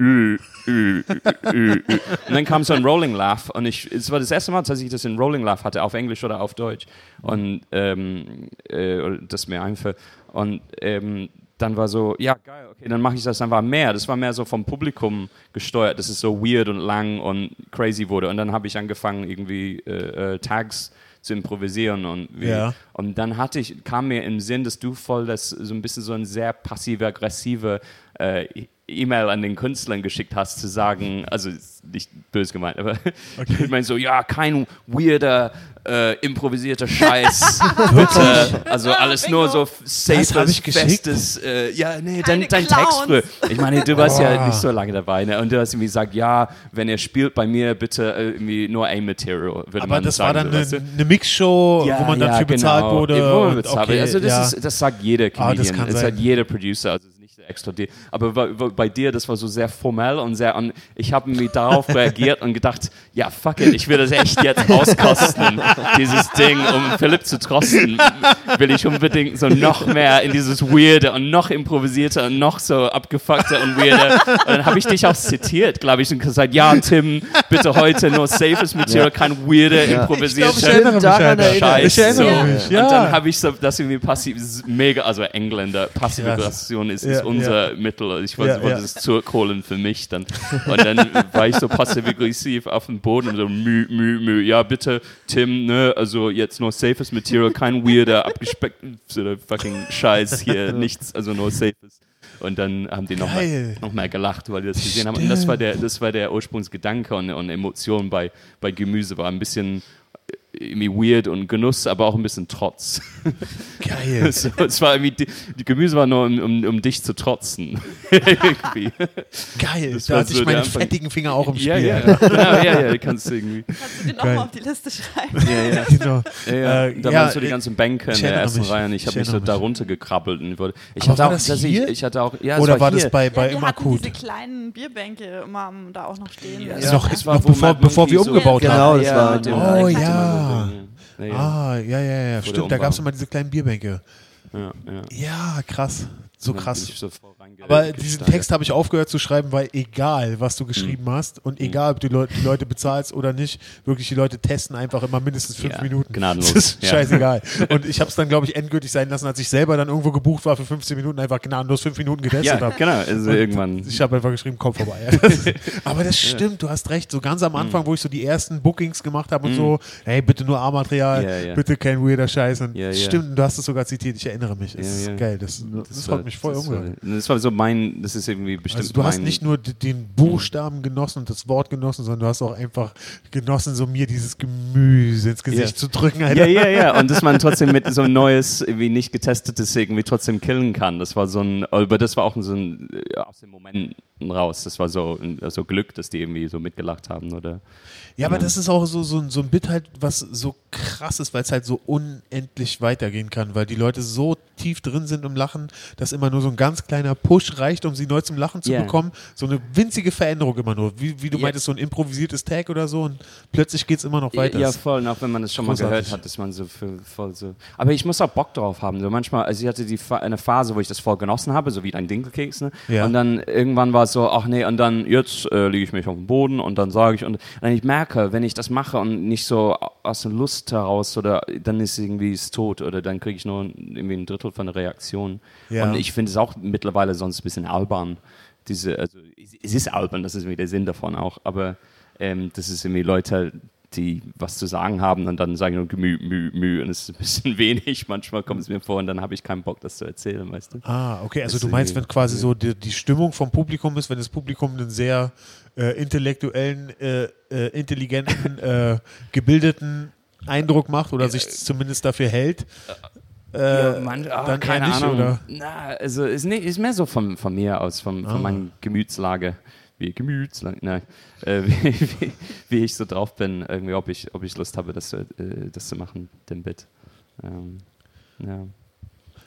S4: ü, ü. Und dann kam so ein Rolling Laugh und ich, es war das erste Mal, dass ich das in Rolling Laugh hatte, auf Englisch oder auf Deutsch. Und ähm, äh, das mir einfach. Und ähm, dann war so, ja geil, okay, dann mache ich das einfach mehr. Das war mehr so vom Publikum gesteuert, dass es so weird und lang und crazy wurde. Und dann habe ich angefangen, irgendwie äh, äh, Tags zu improvisieren und wie,
S1: Ja.
S4: und dann hatte ich, kam mir im Sinn, dass du voll das so ein bisschen so ein sehr passiv-aggressive äh, E-Mail an den Künstlern geschickt hast, zu sagen, also ist nicht böse gemeint, aber [laughs] ich meine so, ja, kein weirder, äh, improvisierter Scheiß. [laughs] Bitte. Also alles nur so
S1: Das hab
S4: safes,
S1: ich geschickt?
S4: festes, äh, ja, nee, dein,
S2: Keine
S4: dein. Text früher. Ich meine, du warst ja
S1: Boah.
S4: nicht so lange dabei, ne? Und du hast irgendwie gesagt, ja, wenn ihr spielt bei mir, bitte äh, irgendwie nur A-Material, würde
S1: Aber
S4: man
S1: das war
S4: sagen.
S1: dann
S4: so,
S1: eine,
S4: weißt du?
S1: eine Mixshow, wo man dann für bezahlt
S4: genau.
S1: wurde.
S4: Ja, wo man bezahlt
S1: okay,
S4: also das,
S1: ja.
S4: ist, das sagt jeder
S1: Ah, das
S4: Comedian,
S1: kann
S4: das
S1: sein.
S4: sagt jeder Producer, also nicht extra Deal. Aber bei, dir, das war so sehr formell und sehr, und ich habe mir darauf reagiert und gedacht, ja fuck it, ich will das echt jetzt [laughs] auskosten, dieses Ding, um Philipp zu trosten, will ich unbedingt so noch mehr in dieses Weirde und noch improvisierter und noch so abgefuckter und weirder. Und dann habe ich dich auch zitiert, glaube ich, und gesagt, ja Tim, bitte heute nur safes Material, kein weirder, improvisierter
S1: Ich
S3: daran
S1: Alter.
S3: erinnere
S4: Scheiß.
S1: Ich erinnere
S4: so.
S1: mich, ja.
S4: Und dann habe ich so, das irgendwie passiv, mega, also Engländer, passive. Aggression ist,
S1: Ja,
S4: ist unser Mittel. Ich wollte,
S1: Ja,
S4: wollte
S1: ja.
S4: das zurückholen für mich dann. Und dann war ich so passiv-aggressiv auf dem Boden und so, mü, mü, mü. Ja, bitte, Tim, ne, also jetzt nur safes Material, kein weirder, abgespeckter fucking Scheiß hier, [laughs] nichts, also nur safes. Und dann haben die noch mal,
S1: Geil.
S4: noch mal gelacht, weil die das gesehen haben. Und das war der, das war der Ursprungsgedanke und, und Emotion bei, bei Gemüse, war ein bisschen irgendwie weird und Genuss, aber auch ein bisschen Trotz.
S1: Geil. [laughs]
S4: So, es war irgendwie, die, Gemüse war nur, um, um, um dich zu trotzen. [laughs] irgendwie.
S1: Geil.
S4: Das
S1: Da
S4: war
S1: hatte
S4: so
S1: ich meine
S4: Anfang.
S1: fettigen Finger auch im Spiel.
S4: Ja, ja, genau, [laughs] ja, ja, kannst du irgendwie.
S2: Kannst du den nochmal auf die Liste schreiben?
S4: Ja, ja.
S1: Genau.
S4: Ja, ja.
S1: Äh,
S4: da
S1: ja,
S4: waren so die ganzen Bänke in der ersten
S1: mich.
S4: Reihe und ich habe mich so
S1: erinnere
S4: da
S1: mich.
S4: runtergekrabbelt und wurde. Ich
S1: Aber
S4: hatte
S1: war
S4: auch,
S1: das hier?
S4: Ich, ich hatte auch, ja,
S1: Oder war
S4: hier.
S1: das bei, bei
S2: ja,
S1: im
S2: wir hatten
S1: Akut?
S2: diese kleinen Bierbänke immer da auch noch stehen.
S4: Ja,
S1: noch-
S4: war,
S1: noch bevor- bevor wir umgebaut
S3: haben. Genau, das war-
S1: Oh, ja.
S4: So, ja. Ja,
S1: Ah, ja, ja, ja.
S4: Vor
S1: Stimmt, da gab es immer diese kleinen Bierbänke.
S4: ja,
S1: krass. So krass.
S4: ich so
S1: Aber diesen. Text habe ich aufgehört zu schreiben, weil egal, was du
S4: Mhm.
S1: geschrieben hast und egal, ob du Leu die Leute bezahlst oder nicht, wirklich die Leute testen einfach immer mindestens fünf
S4: Ja,
S1: Minuten.
S4: gnadenlos. [laughs]
S1: Das ist
S4: Ja.
S1: scheißegal. [laughs] Und ich habe es dann, glaube ich, endgültig sein lassen, als ich selber dann irgendwo gebucht war für 15 Minuten, einfach gnadenlos fünf Minuten getestet
S4: Ja,
S1: habe.
S4: genau. Also irgendwann.
S1: Ich habe einfach geschrieben, komm vorbei. [laughs] Aber das stimmt, du hast recht. So ganz am Anfang,
S4: Mhm.
S1: wo ich so die ersten Bookings gemacht habe und so, hey, bitte nur A-Material,
S4: Ja, ja.
S1: bitte kein weirder Scheiß. Und
S4: ja.
S1: stimmt, du hast es sogar zitiert, ich erinnere mich. Das ist geil. Das, das,
S4: war-
S1: hat mich voll
S4: das war,
S1: umgehört.
S4: das war so mein, das ist irgendwie bestimmt
S1: Also du hast nicht nur den Buchstaben genossen und das Wort genossen, sondern du hast auch einfach genossen, so mir dieses Gemüse ins Gesicht
S4: Ja.
S1: zu drücken.
S4: Ja,
S1: Alter.
S4: ja, ja. Und dass man trotzdem mit so ein neues, irgendwie nicht getestetes irgendwie trotzdem killen kann. Das war so ein, aber das war auch so ein, äh, aus den Momenten raus. Das war so, so Glück, dass die irgendwie so mitgelacht haben, oder?
S1: Ja, aber das ist auch so, so, so ein Bit halt, was so krass ist, weil es halt so unendlich weitergehen kann, weil die Leute so tief drin sind im Lachen, dass immer nur so ein ganz kleiner Push reicht, um sie neu zum Lachen zu
S4: Ja.
S1: bekommen. So eine winzige Veränderung immer nur. Wie, wie du
S4: Ja.
S1: meintest, so ein improvisiertes Tag oder so und plötzlich geht es immer noch weiter.
S4: Ja, voll. Und auch wenn man das schon mal
S1: Großartig.
S4: gehört hat, ist man so für, voll so. Aber ich muss auch Bock drauf haben. So manchmal, also ich hatte die eine Phase, wo ich das voll genossen habe, so wie ein Dinkelkeks, ne?
S1: Ja.
S4: Und dann irgendwann war es so, ach nee, und dann jetzt äh, lege ich mich auf den Boden und dann sage ich und dann ich merke, wenn ich das mache und nicht so aus der Lust heraus oder dann ist irgendwie es tot oder dann kriege ich nur irgendwie ein Drittel von der Reaktion.
S1: Ja.
S4: Und ich finde es auch mittlerweile sonst ein bisschen albern. Diese, also es ist albern, das ist irgendwie der Sinn davon auch, aber ähm, das ist irgendwie Leute, die was zu sagen haben und dann sagen nur Gemü, Mü, Mü und es ist ein bisschen [laughs] wenig. Manchmal kommt es mir vor und dann habe ich keinen Bock, das zu erzählen, weißt du?
S1: Ah, okay, also
S4: Das
S1: du meinst, wenn quasi so die, die Stimmung vom Publikum ist, wenn das Publikum einen sehr äh, intellektuellen, äh, äh, intelligenten, äh, gebildeten Eindruck macht oder sich zumindest dafür hält, äh,
S4: man, ah,
S1: dann
S4: keine
S1: nicht,
S4: Ahnung.
S1: oder?
S4: Na, also ist, nicht, ist mehr so von, von mir aus, von, von
S1: Ah.
S4: meiner Gemütslage. Wie Gemütslage, nein. Äh, [laughs] wie, wie, wie ich so drauf bin, irgendwie, ob ich, ob ich Lust habe, das, zu- äh, das zu machen, den Bit. Ähm, ja.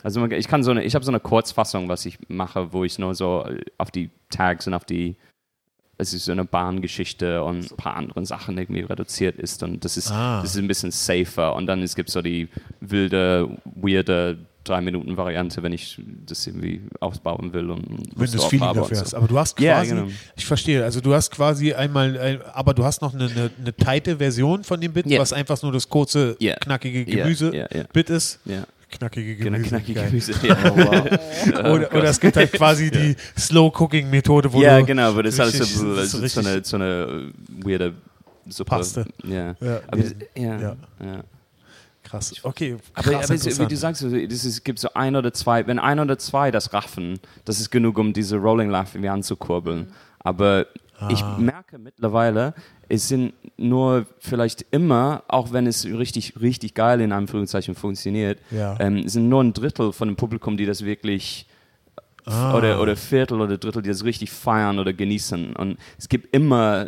S4: Also ich kann so eine, ich habe so eine Kurzfassung, was ich mache, wo ich nur so auf die Tags und auf die, es ist so eine Bahngeschichte und ein paar anderen Sachen irgendwie reduziert ist und das ist,
S1: Ah.
S4: das ist ein bisschen safer und dann es gibt so die wilde, weirde drei Minuten Variante, wenn ich das irgendwie ausbauen will und
S1: Wenn du das Feeling dafür
S4: so.
S1: hast. Aber du hast quasi,
S4: Ja, genau.
S1: ich verstehe, also du hast quasi einmal, ein, aber du hast noch eine, eine, eine tighte Version von dem Bit,
S4: Ja.
S1: was einfach nur das kurze,
S4: Ja.
S1: knackige Gemüse-Bit ist. Knackige
S4: genau,
S1: Gemüse.
S4: knackige. Gemüse. Ja. [laughs]
S1: Oder, oder es gibt halt quasi [laughs] die Slow-Cooking-Methode, wo
S4: ja,
S1: du
S4: genau, aber das ist
S1: richtig-
S4: so,
S1: das ist
S4: so, eine, so eine weirde Suppe.
S1: Paste.
S4: Ja.
S1: Ja,
S4: Aber ja,
S1: Ja. Krass. Okay,
S4: Aber,
S1: krass
S4: aber es, wie du sagst, es gibt so ein oder zwei, wenn ein oder zwei das raffen, das ist genug, um diese Rolling Laugh irgendwie anzukurbeln. Aber ich
S1: Ah.
S4: merke mittlerweile, es sind nur vielleicht immer, auch wenn es richtig, richtig geil in Anführungszeichen funktioniert,
S1: Ja.
S4: ähm, es sind nur ein Drittel von dem Publikum, die das wirklich
S1: Ah.
S4: oder, oder Viertel oder Drittel, die das richtig feiern oder genießen. Und es gibt immer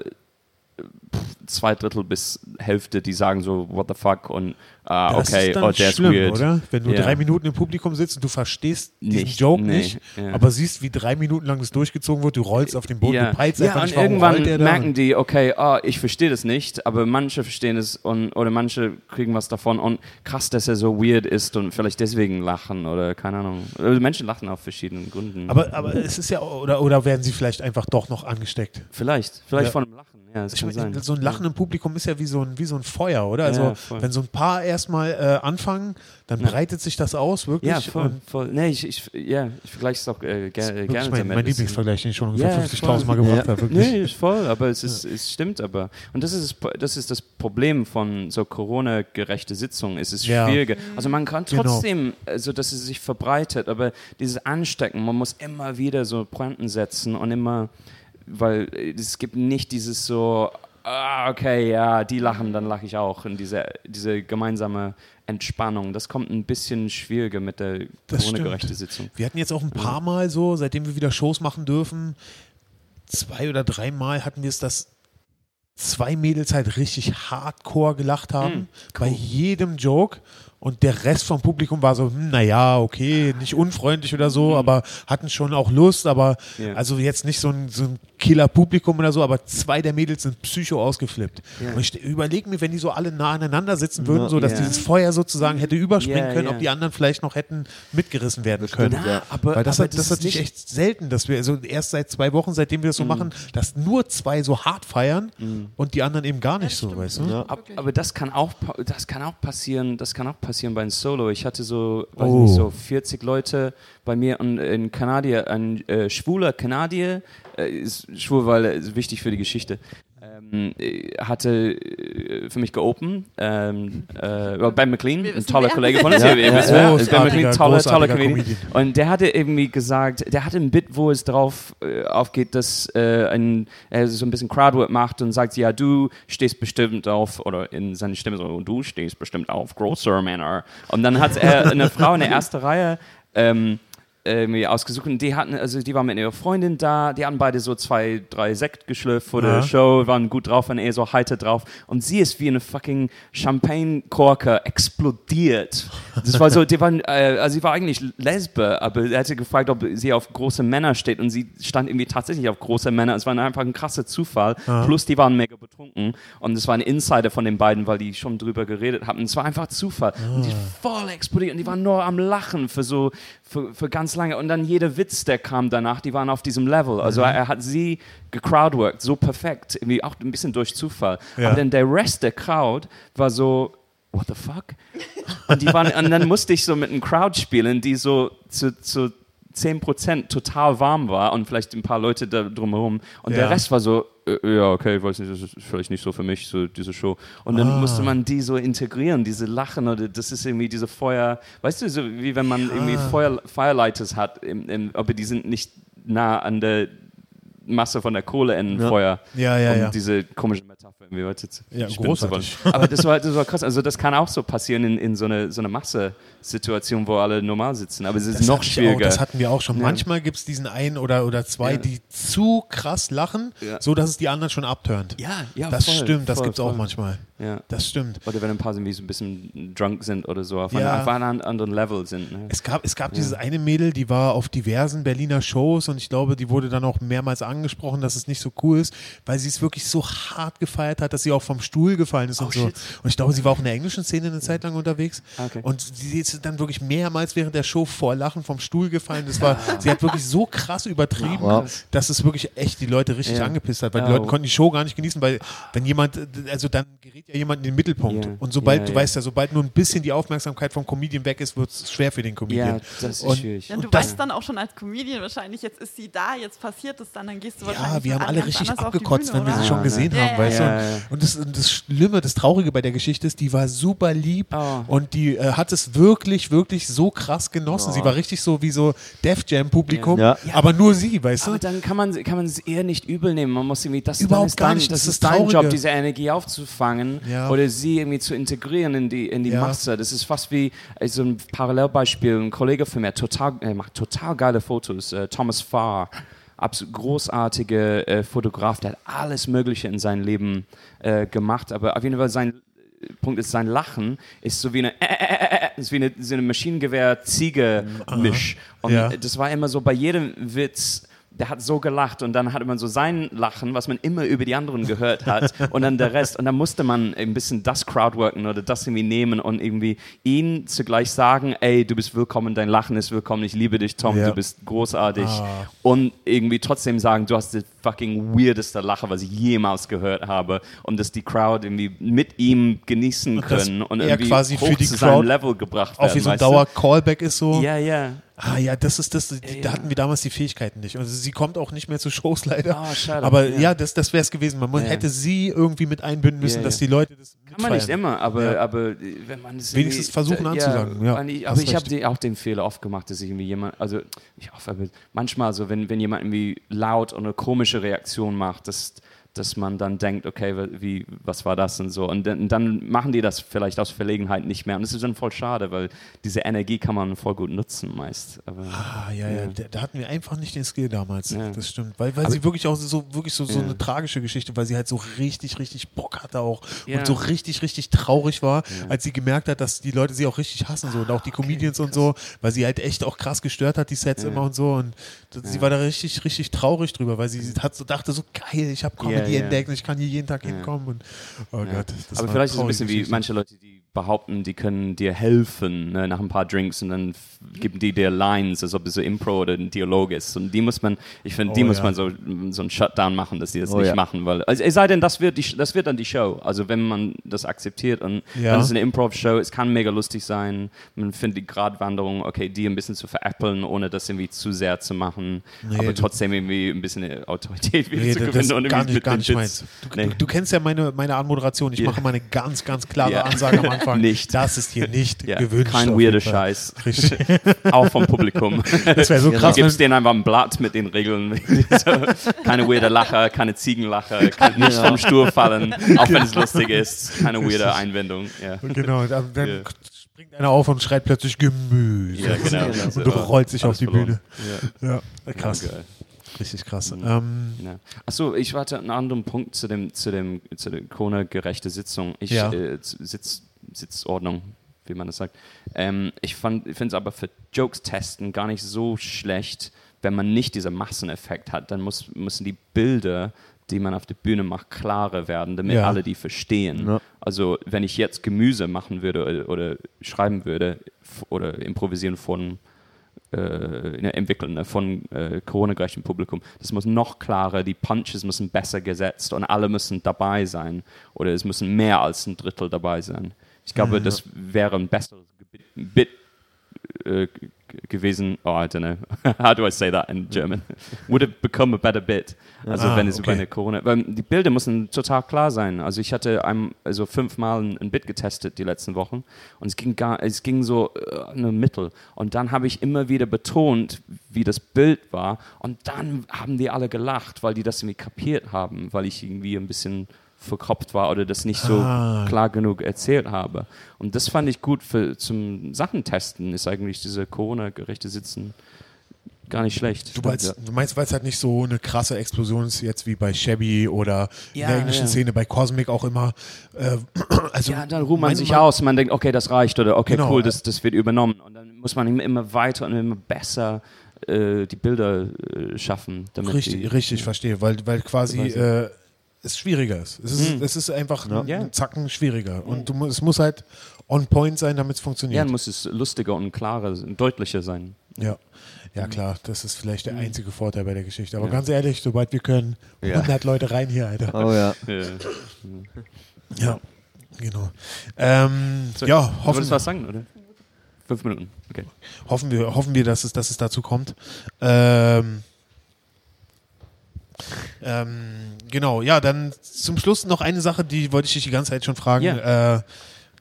S4: zwei Drittel bis Hälfte, die sagen so, what the fuck und ah,
S1: Das
S4: okay,
S1: ist
S4: oh, der ist
S1: schlimm,
S4: weird.
S1: oder? Wenn du
S4: Ja.
S1: drei Minuten im Publikum sitzt und du verstehst diesen
S4: Nicht,
S1: Joke
S4: nee,
S1: nicht,
S4: ja.
S1: aber siehst, wie drei Minuten lang das durchgezogen wird, du rollst auf den Boden,
S4: ja,
S1: du peilst
S4: ja
S1: einfach
S4: und
S1: nicht, warum
S4: irgendwann merken die, okay, ah, ich verstehe das nicht, aber manche verstehen es und, oder manche kriegen was davon und krass, dass er so weird ist und vielleicht deswegen lachen oder keine Ahnung. Also Menschen lachen auf verschiedenen Gründen.
S1: aber, aber es ist ja, oder, oder werden sie vielleicht einfach doch noch angesteckt?
S4: vielleicht, vielleicht
S1: Ja.
S4: von dem Lachen, ja, das
S1: Ich
S4: kann
S1: meine,
S4: sein.
S1: So ein Lachen im Publikum ist ja wie so ein, wie so ein Feuer, oder? Also,
S4: Ja,
S1: wenn so ein paar erstmal äh, anfangen, dann
S4: Ja.
S1: breitet sich das aus, wirklich.
S4: Ja, voll, voll. Nee, ich, ich, ja, ich vergleiche es auch äh, ger
S1: ist
S4: gerne
S1: mein,
S4: damit.
S1: mein Lieblingsvergleich, den ich schon ungefähr
S4: Ja,
S1: 50.000 Mal gebracht habe, wirklich.
S4: Nee, ist voll, aber es, ist, es stimmt aber. Und das ist, das ist das Problem von so Corona-gerechte Sitzungen. Es ist schwieriger. Also man kann
S1: Genau.
S4: trotzdem, also dass es sich verbreitet, aber dieses Anstecken, man muss immer wieder so Pointen setzen und immer, weil äh, es gibt nicht dieses so, ah, okay, ja, die lachen, dann lache ich auch. Und diese, diese gemeinsame Entspannung, das kommt ein bisschen schwieriger mit der
S1: Das
S4: Corona-gerechte
S1: stimmt.
S4: Sitzung.
S1: Wir hatten jetzt auch ein paar Mal so, seitdem wir wieder Shows machen dürfen, zwei oder dreimal hatten wir es, dass zwei Mädels halt richtig hardcore gelacht haben
S4: Hm,
S1: bei jedem Joke und der Rest vom Publikum war so, hm, naja, okay, nicht unfreundlich oder so, aber hatten schon auch Lust, aber.
S4: Ja.
S1: also jetzt nicht so ein, so ein Killer-Publikum oder so, aber zwei der Mädels sind psycho ausgeflippt.
S4: Ja.
S1: Und ich überlege mir, wenn die so alle nah aneinander sitzen würden, so dass
S4: Ja.
S1: dieses Feuer sozusagen hätte überspringen
S4: Ja,
S1: können,
S4: ja.
S1: ob die anderen vielleicht noch hätten mitgerissen werden
S3: stimmt,
S1: können.
S3: ja.
S4: aber,
S1: Weil das,
S4: aber
S1: hat, das,
S4: ist
S1: hat sich
S4: nicht-
S1: echt selten, dass wir, also erst seit zwei Wochen, seitdem wir das so machen, dass nur zwei so hart feiern und die anderen eben gar nicht so,
S2: stimmt.
S1: weißt du?
S3: Ja.
S4: Ab, aber das kann auch das kann auch passieren, das kann auch passieren bei einem Solo. Ich hatte so, weiß
S1: Oh.
S4: nicht, so 40 Leute bei mir und in Kanadier, ein äh, schwuler Kanadier, äh, ist schwul, weil er ist wichtig für die Geschichte. Ähm, äh, hatte äh, für mich geopen, ähm, äh, Ben McLean, ein toller
S2: wer.
S4: Kollege von [laughs] uns.
S3: Ja,
S4: Ja,
S3: ja.
S4: Ben McLean, toller, toller Comedian. Und der hatte irgendwie gesagt, der hatte ein Bit, wo es drauf äh, aufgeht, dass äh, ein, er so ein bisschen Crowdwork macht und sagt, ja, du stehst bestimmt auf, oder in seiner Stimme so, du stehst bestimmt auf großer Männer. Und dann hat er eine Frau in der ersten Reihe ähm, irgendwie ausgesucht und die hatten, also die war mit ihrer Freundin da, die hatten beide so zwei, drei Sekt geschlürft vor
S1: Ja.
S4: der Show, waren gut drauf, waren eher so heiter drauf und sie ist wie eine fucking Champagne-Korker explodiert. Das war so, die waren, äh, also sie war eigentlich Lesbe, aber er hatte gefragt, ob sie auf große Männer steht und sie stand irgendwie tatsächlich auf große Männer. Es war einfach ein krasser Zufall. Plus die waren mega betrunken und es war ein Insider von den beiden, weil die schon drüber geredet haben. Es war einfach Zufall. Und die ist voll explodiert und die waren nur am Lachen für so, für, für ganz lange. Und dann jeder Witz, der kam danach, die waren auf diesem Level. Also er hat sie gecrowdworked, so perfekt, irgendwie auch ein bisschen durch Zufall.
S1: Ja.
S4: Aber dann der Rest der Crowd war so, what the fuck? Und, die waren, und dann musste ich so mit einem Crowd spielen, die so zu, zu 10% total warm war und vielleicht ein paar Leute da drumherum. Und
S1: Ja.
S4: der Rest war so, äh, ja, okay, ich weiß nicht, das ist vielleicht nicht so für mich, so diese Show. Und dann
S1: Ah.
S4: musste man die so integrieren, diese Lachen oder das ist irgendwie diese Feuer, weißt du, so wie wenn man irgendwie Feuer, Firelighters hat, im, im, aber die sind nicht nah an der Masse von der Kohle in
S3: Ja.
S4: Feuer.
S1: Ja, ja,
S4: um
S1: ja.
S4: diese komische Metapher irgendwie weiter zu
S1: Ja, großartig.
S4: Aber das war, das war krass. Also das kann auch so passieren in, in so eine, so eine Masse-Situation, wo alle normal sitzen. Aber es ist
S1: Das
S4: noch schwieriger.
S1: Auch, das hatten wir auch schon.
S4: Ja.
S1: Manchmal gibt es diesen einen oder, oder zwei,
S4: Ja.
S1: die zu krass lachen,
S4: Ja.
S1: so dass es die anderen schon abturnt.
S4: ja, ja,
S1: das
S4: voll,
S1: stimmt, das gibt es auch manchmal.
S4: Ja.
S1: Das stimmt.
S4: Oder wenn ein paar irgendwie so ein bisschen drunk sind oder so, auf,
S1: Ja.
S4: einem, auf einem anderen Level sind. Ne?
S1: Es gab, es gab dieses eine Mädel, die war auf diversen Berliner Shows und ich glaube, die wurde dann auch mehrmals angesprochen, dass es nicht so cool ist, weil sie es wirklich so hart gefeiert hat, dass sie auch vom Stuhl gefallen ist und
S4: Oh,
S1: so.
S4: shit.
S1: Und ich glaube, sie war auch in der englischen Szene eine Zeit lang unterwegs.
S4: Ah, Okay.
S1: Und sie ist dann wirklich mehrmals während der Show vor Lachen vom Stuhl gefallen. Das war, sie hat wirklich so krass übertrieben,
S3: Wow.
S1: dass es wirklich echt die Leute richtig
S4: Ja.
S1: angepisst hat, weil die
S4: Ja.
S1: Leute konnten die Show gar nicht genießen, weil wenn jemand, also dann gerät ja jemand in den Mittelpunkt.
S4: Ja.
S1: Und sobald,
S4: Ja,
S1: du
S4: ja.
S1: weißt ja, sobald nur ein bisschen die Aufmerksamkeit vom Comedian weg ist, wird es schwer für den Comedian.
S4: ja, das ist
S1: Und-
S4: schwierig.
S2: Ja, du
S1: Und das-
S2: weißt dann auch schon als Comedian wahrscheinlich, jetzt ist sie da, jetzt passiert es dann, dann gehst du wahrscheinlich
S1: Ja, wir haben alle richtig abgekotzt,
S2: Bühne,
S1: wenn wir sie schon
S4: Ja,
S1: gesehen haben,
S2: Ja,
S1: weißt
S4: ja,
S1: du?
S4: ja,
S1: Und das, und das Schlimme, das Traurige bei der Geschichte ist, die war super lieb
S4: Oh.
S1: und die äh, hat es wirklich, wirklich so krass genossen. Sie war richtig so wie so Def Jam Publikum,
S3: Ja.
S1: aber nur sie, weißt du?
S4: Aber dann kann man, kann man es eher nicht übel nehmen. Man muss irgendwie, das,
S1: Überhaupt
S4: ist
S1: gar nicht.
S4: Das,
S1: Das
S4: ist dein. Job, diese Energie aufzufangen
S1: Ja.
S4: oder sie irgendwie zu integrieren in die, in die
S1: Ja.
S4: Masse. Das ist fast wie äh, so ein Parallelbeispiel. Ein Kollege von mir total, er macht total geile Fotos. Äh, Thomas Farr, absolut großartiger äh, Fotograf, der hat alles Mögliche in seinem Leben äh, gemacht. Aber auf jeden Fall sein Punkt ist, sein Lachen ist so wie eine, äh, äh, äh, äh, ist wie eine, so eine Maschinengewehr-Ziege-Misch. Und
S1: Ja.
S4: das war immer so bei jedem Witz, der hat so gelacht und dann hatte man so sein Lachen, was man immer über die anderen gehört hat [laughs] und dann der Rest. Und dann musste man ein bisschen das Crowdworken oder das irgendwie nehmen und irgendwie ihn zugleich sagen, ey, du bist willkommen, dein Lachen ist willkommen, ich liebe dich, Tom,
S1: Ja.
S4: du bist großartig.
S1: Ah.
S4: Und irgendwie trotzdem sagen, du hast das fucking weirdeste Lache, was ich jemals gehört habe und dass die Crowd irgendwie mit ihm genießen
S1: Und
S4: können und irgendwie
S1: quasi
S4: hoch
S1: für die
S4: zu seinem
S1: Crowd
S4: Level gebracht
S1: Auch wie
S4: werden.
S1: so ein? Dauer-Callback ist so.
S4: Ja, ja.
S1: Ah ja, das ist das, die,
S4: Ja.
S1: da hatten wir damals die Fähigkeiten nicht. Also sie kommt auch nicht mehr zu Shows [laughs] leider.
S4: Ah, schade.
S1: Aber
S4: Ja.
S1: ja, das, das wäre es gewesen. Man
S4: Ja.
S1: hätte sie irgendwie mit einbinden müssen,
S4: Ja,
S1: dass
S4: ja.
S1: die Leute das
S4: Kann man nicht immer, aber,
S1: Ja.
S4: aber äh, wenn man es
S1: Wenigstens versuchen
S4: da-
S1: anzusagen, ja,
S4: aber ich habe auch den Fehler oft gemacht, dass ich irgendwie jemand, also ich hoffe, manchmal so, wenn, wenn jemand irgendwie laut und eine komische Reaktion macht, dass, dass man dann denkt, okay, wie, was war das und so. Und dann, dann machen die das vielleicht aus Verlegenheit nicht mehr. Und das ist dann voll schade, weil diese Energie kann man voll gut nutzen meist. Aber,
S1: Ah, ja, ja,
S4: Ja.
S1: Da, hatten wir einfach nicht den Skill damals.
S4: Ja.
S1: Das stimmt. Weil, weil
S4: Aber-
S1: sie wirklich auch so, wirklich so, so eine tragische Geschichte, weil sie halt so richtig, richtig Bock hatte auch und so richtig, richtig traurig war, als sie gemerkt hat, dass die Leute sie auch richtig hassen so und auch die Comedians und so, weil sie halt echt auch krass gestört hat, die Sets immer und so und sie war da richtig, richtig traurig drüber, weil sie hat so dachte so geil, ich habe Comedy
S4: Ja.
S1: entdeckt und ich kann hier jeden Tag hinkommen und oh. Gott. Das
S4: aber
S1: war
S4: vielleicht ist es ein bisschen wie manche Leute, die behaupten, die können dir helfen ne, nach ein paar Drinks und dann geben die dir Lines, als ob es so Impro oder ein Dialog ist. Und die muss man, ich finde, die
S1: Oh,
S4: muss
S1: ja.
S4: man so, so einen Shutdown machen, dass die das
S3: Oh,
S4: nicht
S3: ja.
S4: machen. Weil, also es sei denn, das wird, die, das wird dann die Show. Also wenn man das akzeptiert und
S1: Ja.
S4: dann ist es eine Improv-Show, es kann mega lustig sein. Man findet die Gratwanderung, okay, die ein bisschen zu veräppeln, ohne das irgendwie zu sehr zu machen,
S1: Nee,
S4: aber trotzdem irgendwie ein bisschen Autorität wieder
S1: Nee,
S4: zu gewinnen. und
S1: gar nicht,
S4: mit
S1: gar nicht. Du,
S4: Nee.
S1: du, du kennst ja meine, meine Anmoderation. Ich
S4: Ja.
S1: mache mal eine ganz, ganz klare
S4: Ja.
S1: Ansage am Anfang. [laughs]
S4: Nicht.
S1: Das ist hier nicht
S4: Ja,
S1: gewünscht.
S4: kein weirder. Scheiß.
S1: Richtig.
S4: Auch vom Publikum.
S1: Das wäre so
S3: Ja,
S4: Du
S1: krass.
S4: gibst
S1: wenn-
S4: denen einfach ein Blatt mit den Regeln. [laughs] keine weirde Lacher, keine Ziegenlacher, kann nicht vom Stuhl fallen, auch wenn es lustig ist. Keine weirde Einwendung. Ja,
S1: Genau, dann, dann
S4: Ja.
S1: springt einer auf und schreit plötzlich Gemüse.
S4: ja genau.
S3: Und
S1: du rollt sich auf die
S4: verloren.
S1: Bühne. Ja, krass.
S4: Ja, geil.
S1: Richtig krass.
S4: Mhm.
S1: Ähm,
S4: Ja. Achso, ich warte einen anderen Punkt zu dem, zu dem, zu der Corona-gerechte Sitzung. Ich,
S1: Ja.
S4: äh, Sitz, Sitzordnung, wie man das sagt. Ähm, ich finde es aber für Jokes testen gar nicht so schlecht, wenn man nicht diesen Masseneffekt hat. Dann muss, müssen die Bilder, die man auf der Bühne macht, klarer werden, damit
S1: Ja.
S4: alle die verstehen.
S3: Ja.
S4: Also wenn ich jetzt Gemüse machen würde oder, oder schreiben würde oder improvisieren von äh, ne, entwickeln ne, von äh, Corona-gerechten Publikum. Das muss noch klarer, die Punches müssen besser gesetzt und alle müssen dabei sein. Oder es müssen mehr als ein Drittel dabei sein. Ich glaube, das wäre ein besseres Bit, äh, gewesen. Oh, I don't know. [laughs] How do I say that in German? Would it become a better bit? Also
S1: Ah,
S4: wenn es über
S1: okay.
S4: eine Corona... Weil die Bilder müssen total klar sein. Also ich hatte einem, also fünfmal ein, Bit getestet die letzten Wochen und es ging gar, es ging so äh, nur mittel. Und dann habe ich immer wieder betont, wie das Bild war und dann haben die alle gelacht, weil die das irgendwie kapiert haben, weil ich irgendwie ein bisschen verkropft war oder das nicht so
S1: Ah.
S4: klar genug erzählt habe. Und das fand ich gut für zum Sachentesten, ist eigentlich diese Corona-gerechte Sitzen gar nicht schlecht.
S1: du, meinst, du meinst, weil es halt nicht so eine krasse Explosion ist, jetzt wie bei Shabby oder in
S4: Ja,
S1: der englischen
S4: ja.
S1: Szene, bei Cosmic auch immer. Äh, [clears throat] also
S4: Ja, dann ruht man sich
S1: mein-
S4: aus, man denkt, okay, das reicht oder okay,
S1: Genau.
S4: cool, das, das wird übernommen. Und dann muss man immer- weiter und immer besser äh, die Bilder äh, schaffen. Damit
S1: Richtig,
S4: die,
S1: richtig, verstehe, weil, weil quasi äh, es schwieriger ist. Es ist,
S4: Hm.
S1: es ist einfach ein,
S4: Ja.
S1: ein Zacken schwieriger. Und du, es muss halt on point sein, damit es
S4: Ja,
S1: funktioniert.
S4: dann muss es lustiger und klarer, deutlicher sein.
S1: Ja. ja, klar, das ist vielleicht der einzige Vorteil bei der Geschichte. Aber
S4: Mhm. Ja.
S1: ganz ehrlich, sobald wir können,
S4: Ja.
S1: 100 Leute rein hier, Alter.
S3: Oh ja.
S4: Ja.
S1: Ja, genau. Ähm,
S4: So,
S1: ja,
S4: Du
S1: hoffen,
S4: wolltest was sagen, oder? Fünf Minuten, okay.
S1: hoffen, wir, hoffen wir, dass es, dass es dazu kommt. Ähm, Ähm, genau, ja, dann zum Schluss noch eine Sache, die wollte ich dich die ganze Zeit schon fragen.
S4: Ja.
S1: Äh,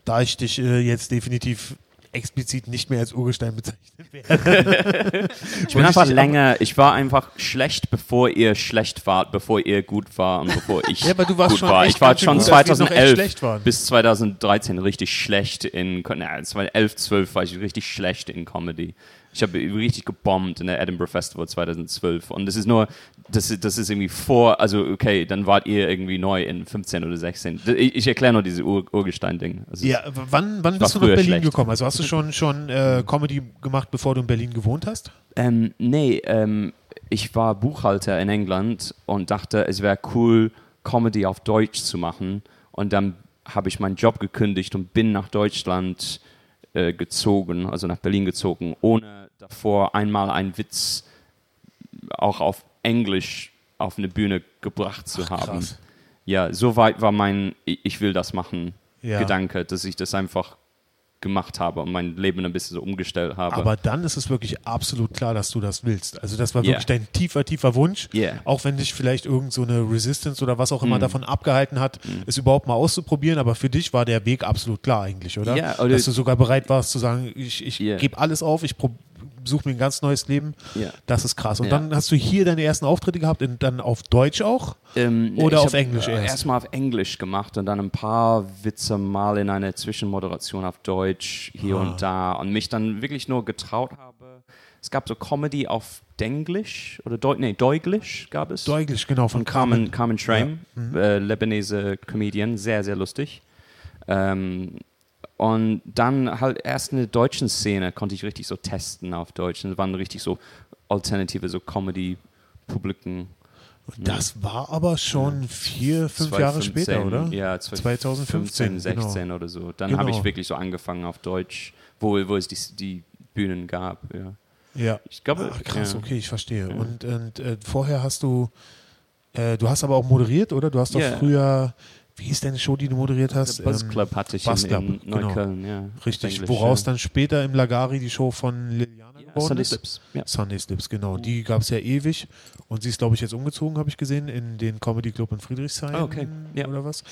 S1: da ich dich äh, jetzt definitiv explizit nicht mehr als Urgestein bezeichnet werde. [laughs]
S4: Ich bin einfach länger, ich war einfach schlecht, bevor ihr schlecht wart, bevor ihr gut war und bevor ich [laughs]
S1: Ja, aber du warst
S4: gut
S1: schon
S4: war. Ich war schon
S1: gut, dass wir noch echt
S4: 2011
S1: schlecht waren.
S4: bis 2013 richtig schlecht in, na, 2011, 12 war ich richtig schlecht in Comedy. Ich habe richtig gebombt in der Edinburgh Festival 2012 und das ist nur, das ist, das ist irgendwie vor, also okay, dann wart ihr irgendwie neu in 15 oder 16. Ich, ich erkläre nur diese Ur Urgestein-Ding. Also,
S1: Ja, wann, wann bist du nach Berlin
S4: schlecht.
S1: gekommen? Also hast du schon, schon äh, Comedy gemacht, bevor du in Berlin gewohnt hast?
S4: Ähm, nee, ähm, ich war Buchhalter in England und dachte, es wäre cool, Comedy auf Deutsch zu machen. Und dann habe ich meinen Job gekündigt und bin nach Deutschland äh, gezogen, also nach Berlin gezogen, ohne davor einmal einen Witz auch auf Englisch auf eine Bühne gebracht zu haben.
S1: krass.
S4: Ja, so weit war mein Ich ich will das machen
S1: Ja.
S4: Gedanke, dass ich das einfach gemacht habe und mein Leben ein bisschen so umgestellt habe.
S1: Aber dann ist es wirklich absolut klar, dass du das willst. Also das war
S4: Yeah.
S1: wirklich dein tiefer, tiefer Wunsch.
S4: Yeah.
S1: Auch wenn dich vielleicht irgend so eine Resistance oder was auch
S4: Mm.
S1: immer davon abgehalten hat, es überhaupt mal auszuprobieren. Aber für dich war der Weg absolut klar eigentlich, oder?
S4: Ja, oder-
S1: Dass du sogar bereit warst zu sagen, ich, ich
S4: Yeah.
S1: gebe alles auf, ich suche mir ein ganz neues Leben.
S4: Ja.
S1: Das ist krass. Und
S4: Ja.
S1: dann hast du hier deine ersten Auftritte gehabt, und dann auf Deutsch auch?
S4: Ähm,
S1: Oder auf Englisch erst?
S4: Erstmal auf Englisch gemacht und dann ein paar Witze mal in einer Zwischenmoderation auf Deutsch hier
S1: Ah.
S4: und da und mich dann wirklich nur getraut habe. Es gab so Comedy auf Denglisch oder Deu nee, Deuglisch gab es.
S1: Deutsch, genau, von
S4: von Carmen, Carmen Schramm, äh, Lebanese Comedian, sehr, sehr lustig. Ähm, und dann halt erst in der deutschen Szene konnte ich richtig so testen auf Deutsch. Und es waren richtig so alternative so Comedy-Publiken.
S1: Das war aber schon vier, fünf Jahre
S4: 2015,
S1: später, oder?
S4: Ja,
S1: 2015,
S4: 2015, 16
S1: genau.
S4: oder so. Dann habe ich
S1: Genau.
S4: wirklich so angefangen auf Deutsch, wo, wo es die, die Bühnen gab. Ja.
S1: Ja.
S4: Ich glaube,
S1: Ach, krass,
S4: ja.
S1: okay, ich verstehe. Und, und äh, vorher hast du, äh, du hast aber auch moderiert, oder? Du hast doch
S4: Ja.
S1: früher, wie hieß deine Show, die du moderiert hast?
S4: Der Buzz
S1: Ähm,
S4: Club hatte ich
S1: Buzz
S4: in,
S1: Club,
S4: in
S1: genau.
S4: Neukölln. Ja,
S1: Richtig,
S4: Englisch,
S1: woraus
S4: ja.
S1: dann später im Lagari die Show von Liliana
S4: Ja,
S1: geworden
S4: Sunday
S1: ist.
S4: Slips. Ja.
S1: Sunday Slips, genau. Die gab es ja ewig. Und sie ist, glaube ich, jetzt umgezogen, habe ich gesehen, in den Comedy Club in Friedrichshain.
S4: Ah, okay. Ja.
S1: Oder was?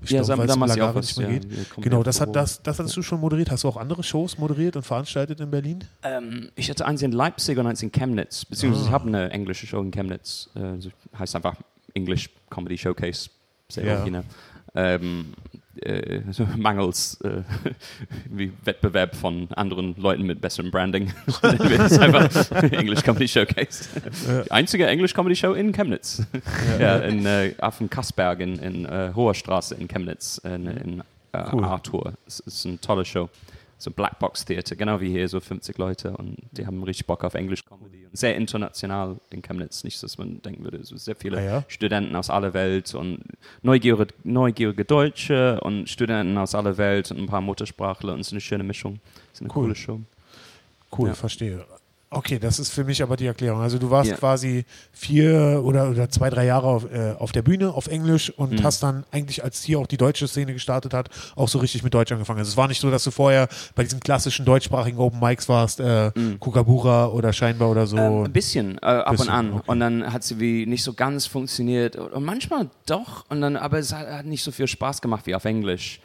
S1: Ich
S4: Ja,
S1: glaub,
S4: da
S1: weil es im Lagari
S4: was.
S1: nicht mehr
S4: Ja,
S1: geht. Genau, das, hat, das, das hattest du schon moderiert. Hast du auch andere Shows moderiert und veranstaltet in Berlin?
S4: Ähm, ich hatte eins in Leipzig und eins in Chemnitz. Beziehungsweise
S1: Ah.
S4: ich habe eine englische Show in Chemnitz. Äh, heißt einfach English Comedy Showcase. Sehr
S1: Ja.
S4: originell. Ähm, äh, [laughs] mangels äh, [laughs] wie Wettbewerb von anderen Leuten mit besserem Branding. [laughs] das ist einfach English Comedy Showcase. Die einzige English Comedy Show in Chemnitz. Ja, in, äh, auf dem Kassberg in, in äh, Hoher Straße in Chemnitz, in, in äh,
S1: Cool.
S4: Arthur. Es ist eine tolle Show. So Blackbox Theater, genau wie hier, so 50 Leute und die haben richtig Bock auf Englisch Comedy. Und sehr international in Chemnitz, nicht, dass man denken würde, so sehr viele
S1: Ah ja?
S4: Studenten aus aller Welt und neugierige, neugierige Deutsche und Studenten aus aller Welt und ein paar Muttersprachler und es ist eine schöne Mischung. Es ist eine
S1: Cool.
S4: coole Show.
S1: Cool,
S4: Ja.
S1: verstehe. Okay, das ist für mich aber die Erklärung. Also du warst
S4: Ja.
S1: quasi vier oder, oder zwei, drei Jahre auf, äh, auf der Bühne auf Englisch und
S4: Mhm.
S1: hast dann eigentlich, als hier auch die deutsche Szene gestartet hat, auch so richtig mit Deutsch angefangen. Also es war nicht so, dass du vorher bei diesen klassischen deutschsprachigen Open Mics warst, äh, Kukabura oder Scheinbar oder so.
S4: Mhm. Ähm, ein bisschen, äh, ab
S1: Bisschen,
S4: und an.
S1: okay.
S4: Und dann hat sie wie nicht so ganz funktioniert. Und manchmal doch. Und dann, aber es hat, hat nicht so viel Spaß gemacht wie auf Englisch.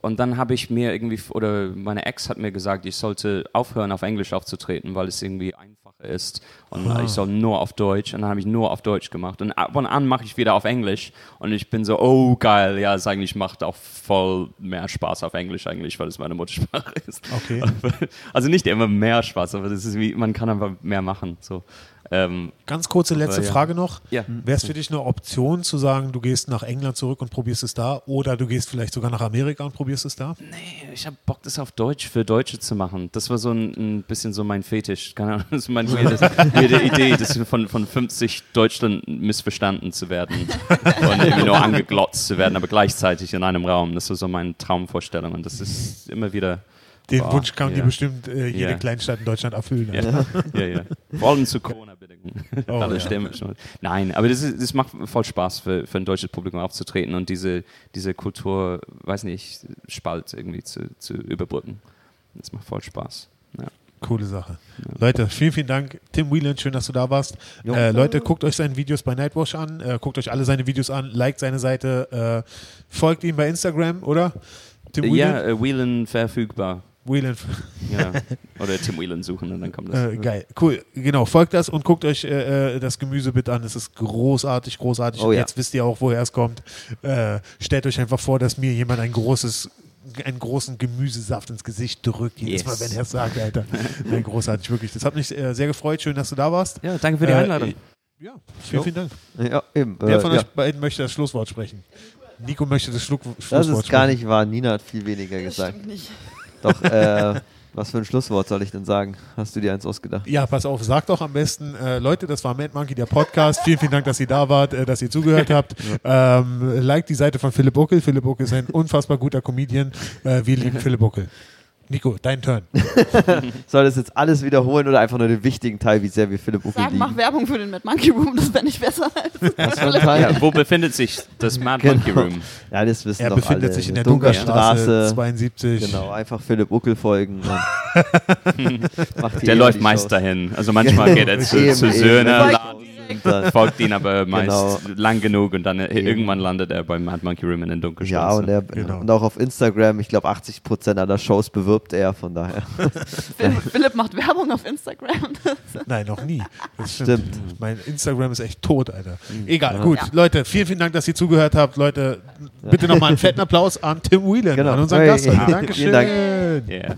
S4: Und dann habe ich mir irgendwie, oder meine Ex hat mir gesagt, ich sollte aufhören, auf Englisch aufzutreten, weil es irgendwie einfacher ist. Und
S1: Ah.
S4: ich soll nur auf Deutsch. Und dann habe ich nur auf Deutsch gemacht. Und ab und an mache ich wieder auf Englisch. Und ich bin so, oh geil, ja, es eigentlich macht auch voll mehr Spaß auf Englisch eigentlich, weil es meine Muttersprache ist.
S1: Okay. [laughs]
S4: Also nicht immer mehr Spaß, aber das ist wie, man kann einfach mehr machen. So. Ähm,
S1: Ganz kurze letzte
S4: ja.
S1: Frage noch.
S4: Ja.
S1: Wäre es für dich eine Option zu sagen, du gehst nach England zurück und probierst es da oder du gehst vielleicht sogar nach Amerika und probierst es da?
S4: Nee, ich habe Bock, das auf Deutsch für Deutsche zu machen. Das war so ein, ein bisschen so mein Fetisch. Keine Ahnung, das ist meine weirde Idee, das von, von 50 Deutschland missverstanden zu werden und irgendwie nur angeglotzt zu werden, aber gleichzeitig in einem Raum. Das war so meine Traumvorstellung und das ist immer wieder.
S1: Den
S4: Boah,
S1: Wunsch kann
S4: ja.
S1: dir bestimmt äh, jede
S4: Ja.
S1: Kleinstadt in Deutschland erfüllen.
S4: Ja, ja, ja. Vor allem zu Corona-Bedingungen. [laughs]
S1: Oh,
S4: Alle schon. Nein, aber das, ist, das macht voll Spaß für, für ein deutsches Publikum aufzutreten und diese, diese Kultur, weiß nicht, Spalt irgendwie zu, zu überbrücken. Das macht voll Spaß. Ja.
S1: Coole Sache. Leute, vielen, vielen Dank. Tim Whelan, schön, dass du da warst. Äh, Leute, guckt euch seine Videos bei Nightwash an. Äh, guckt euch alle seine Videos an. Liked seine Seite. Äh, folgt ihm bei Instagram, oder? Tim
S4: Ja,
S1: Whelan?
S4: äh, Whelan verfügbar.
S1: Whelan.
S4: Ja. [laughs] Oder Tim Whelan suchen und dann kommt das.
S1: Äh, geil, cool. Genau, folgt das und guckt euch äh, äh, das Gemüse bitte an. Es ist großartig, großartig.
S3: Oh
S1: und
S3: ja.
S1: Jetzt wisst ihr auch, woher es kommt. Äh, stellt euch einfach vor, dass mir jemand ein großes einen großen Gemüsesaft ins Gesicht drückt, jedes
S4: Yes.
S1: Mal, wenn er es sagt, Alter. Nein, großartig, wirklich. Das hat mich äh, sehr gefreut. Schön, dass du da warst.
S4: Ja, danke für die
S1: Äh,
S4: Einladung.
S1: Ja, vielen, vielen Dank.
S3: Ja, eben.
S1: Wer von
S3: ja.
S1: euch beiden möchte das Schlusswort sprechen? Nico möchte das Schluck Schlusswort
S3: Das
S1: sprechen.
S3: ist gar nicht wahr. Nina hat viel weniger
S2: Das
S3: gesagt.
S2: stimmt nicht.
S3: Doch, äh, [laughs] was für ein Schlusswort soll ich denn sagen? Hast du dir eins ausgedacht?
S1: Ja, pass auf, sagt doch am besten, äh, Leute, das war Mad Monkey, der Podcast. vielen, vielen Dank, dass ihr da wart, äh, dass ihr zugehört [laughs] habt. Ähm, liked die Seite von Philipp Uckel. Philipp Uckel ist ein unfassbar guter Comedian. Äh, wir lieben [laughs] Philipp Uckel. Nico, dein Turn. [laughs]
S3: Soll das jetzt alles wiederholen oder einfach nur den wichtigen Teil, wie sehr wir Philipp Uckel
S2: Sag,
S3: lieben?
S2: mach Werbung für den Mad Monkey Room, das wäre nicht besser. Als? [laughs]
S4: Ja, wo befindet sich das Mad
S3: Genau.
S4: Monkey Room?
S3: Ja, das wissen
S1: Er
S3: doch
S1: befindet
S3: alle.
S1: sich in der
S3: Dunkerstraße.
S1: Dunkerstraße 72.
S3: Genau, einfach Philipp Uckel folgen. und [laughs] macht die
S4: Der läuft meist dahin. Also manchmal geht er zu, zu. Söhne,
S2: Folgt
S3: Und dann- [laughs]
S4: folgt ihn aber meist
S3: Genau.
S4: lang genug und dann äh,
S3: Eben.
S4: irgendwann landet er beim Mad Monkey Room in den
S3: Ja,
S4: Dunkelstraße.
S3: und, er,
S1: Genau.
S3: und auch auf Instagram, ich glaube 80% aller Shows bewirbt er, von daher. [laughs]
S2: Philipp, macht Werbung auf Instagram. [laughs]
S1: Nein, noch nie. Das stimmt.
S3: Stimmt.
S1: Mein Instagram ist echt tot, Alter. Egal,
S3: Ja.
S1: gut.
S2: Ja.
S1: Leute, vielen, vielen Dank, dass ihr zugehört habt. Leute, bitte nochmal einen fetten Applaus an Tim Whelan,
S3: Genau.
S1: an unseren
S3: Hey,
S1: Gast
S3: vielen
S1: Dankeschön.
S3: Dank.
S4: Yeah.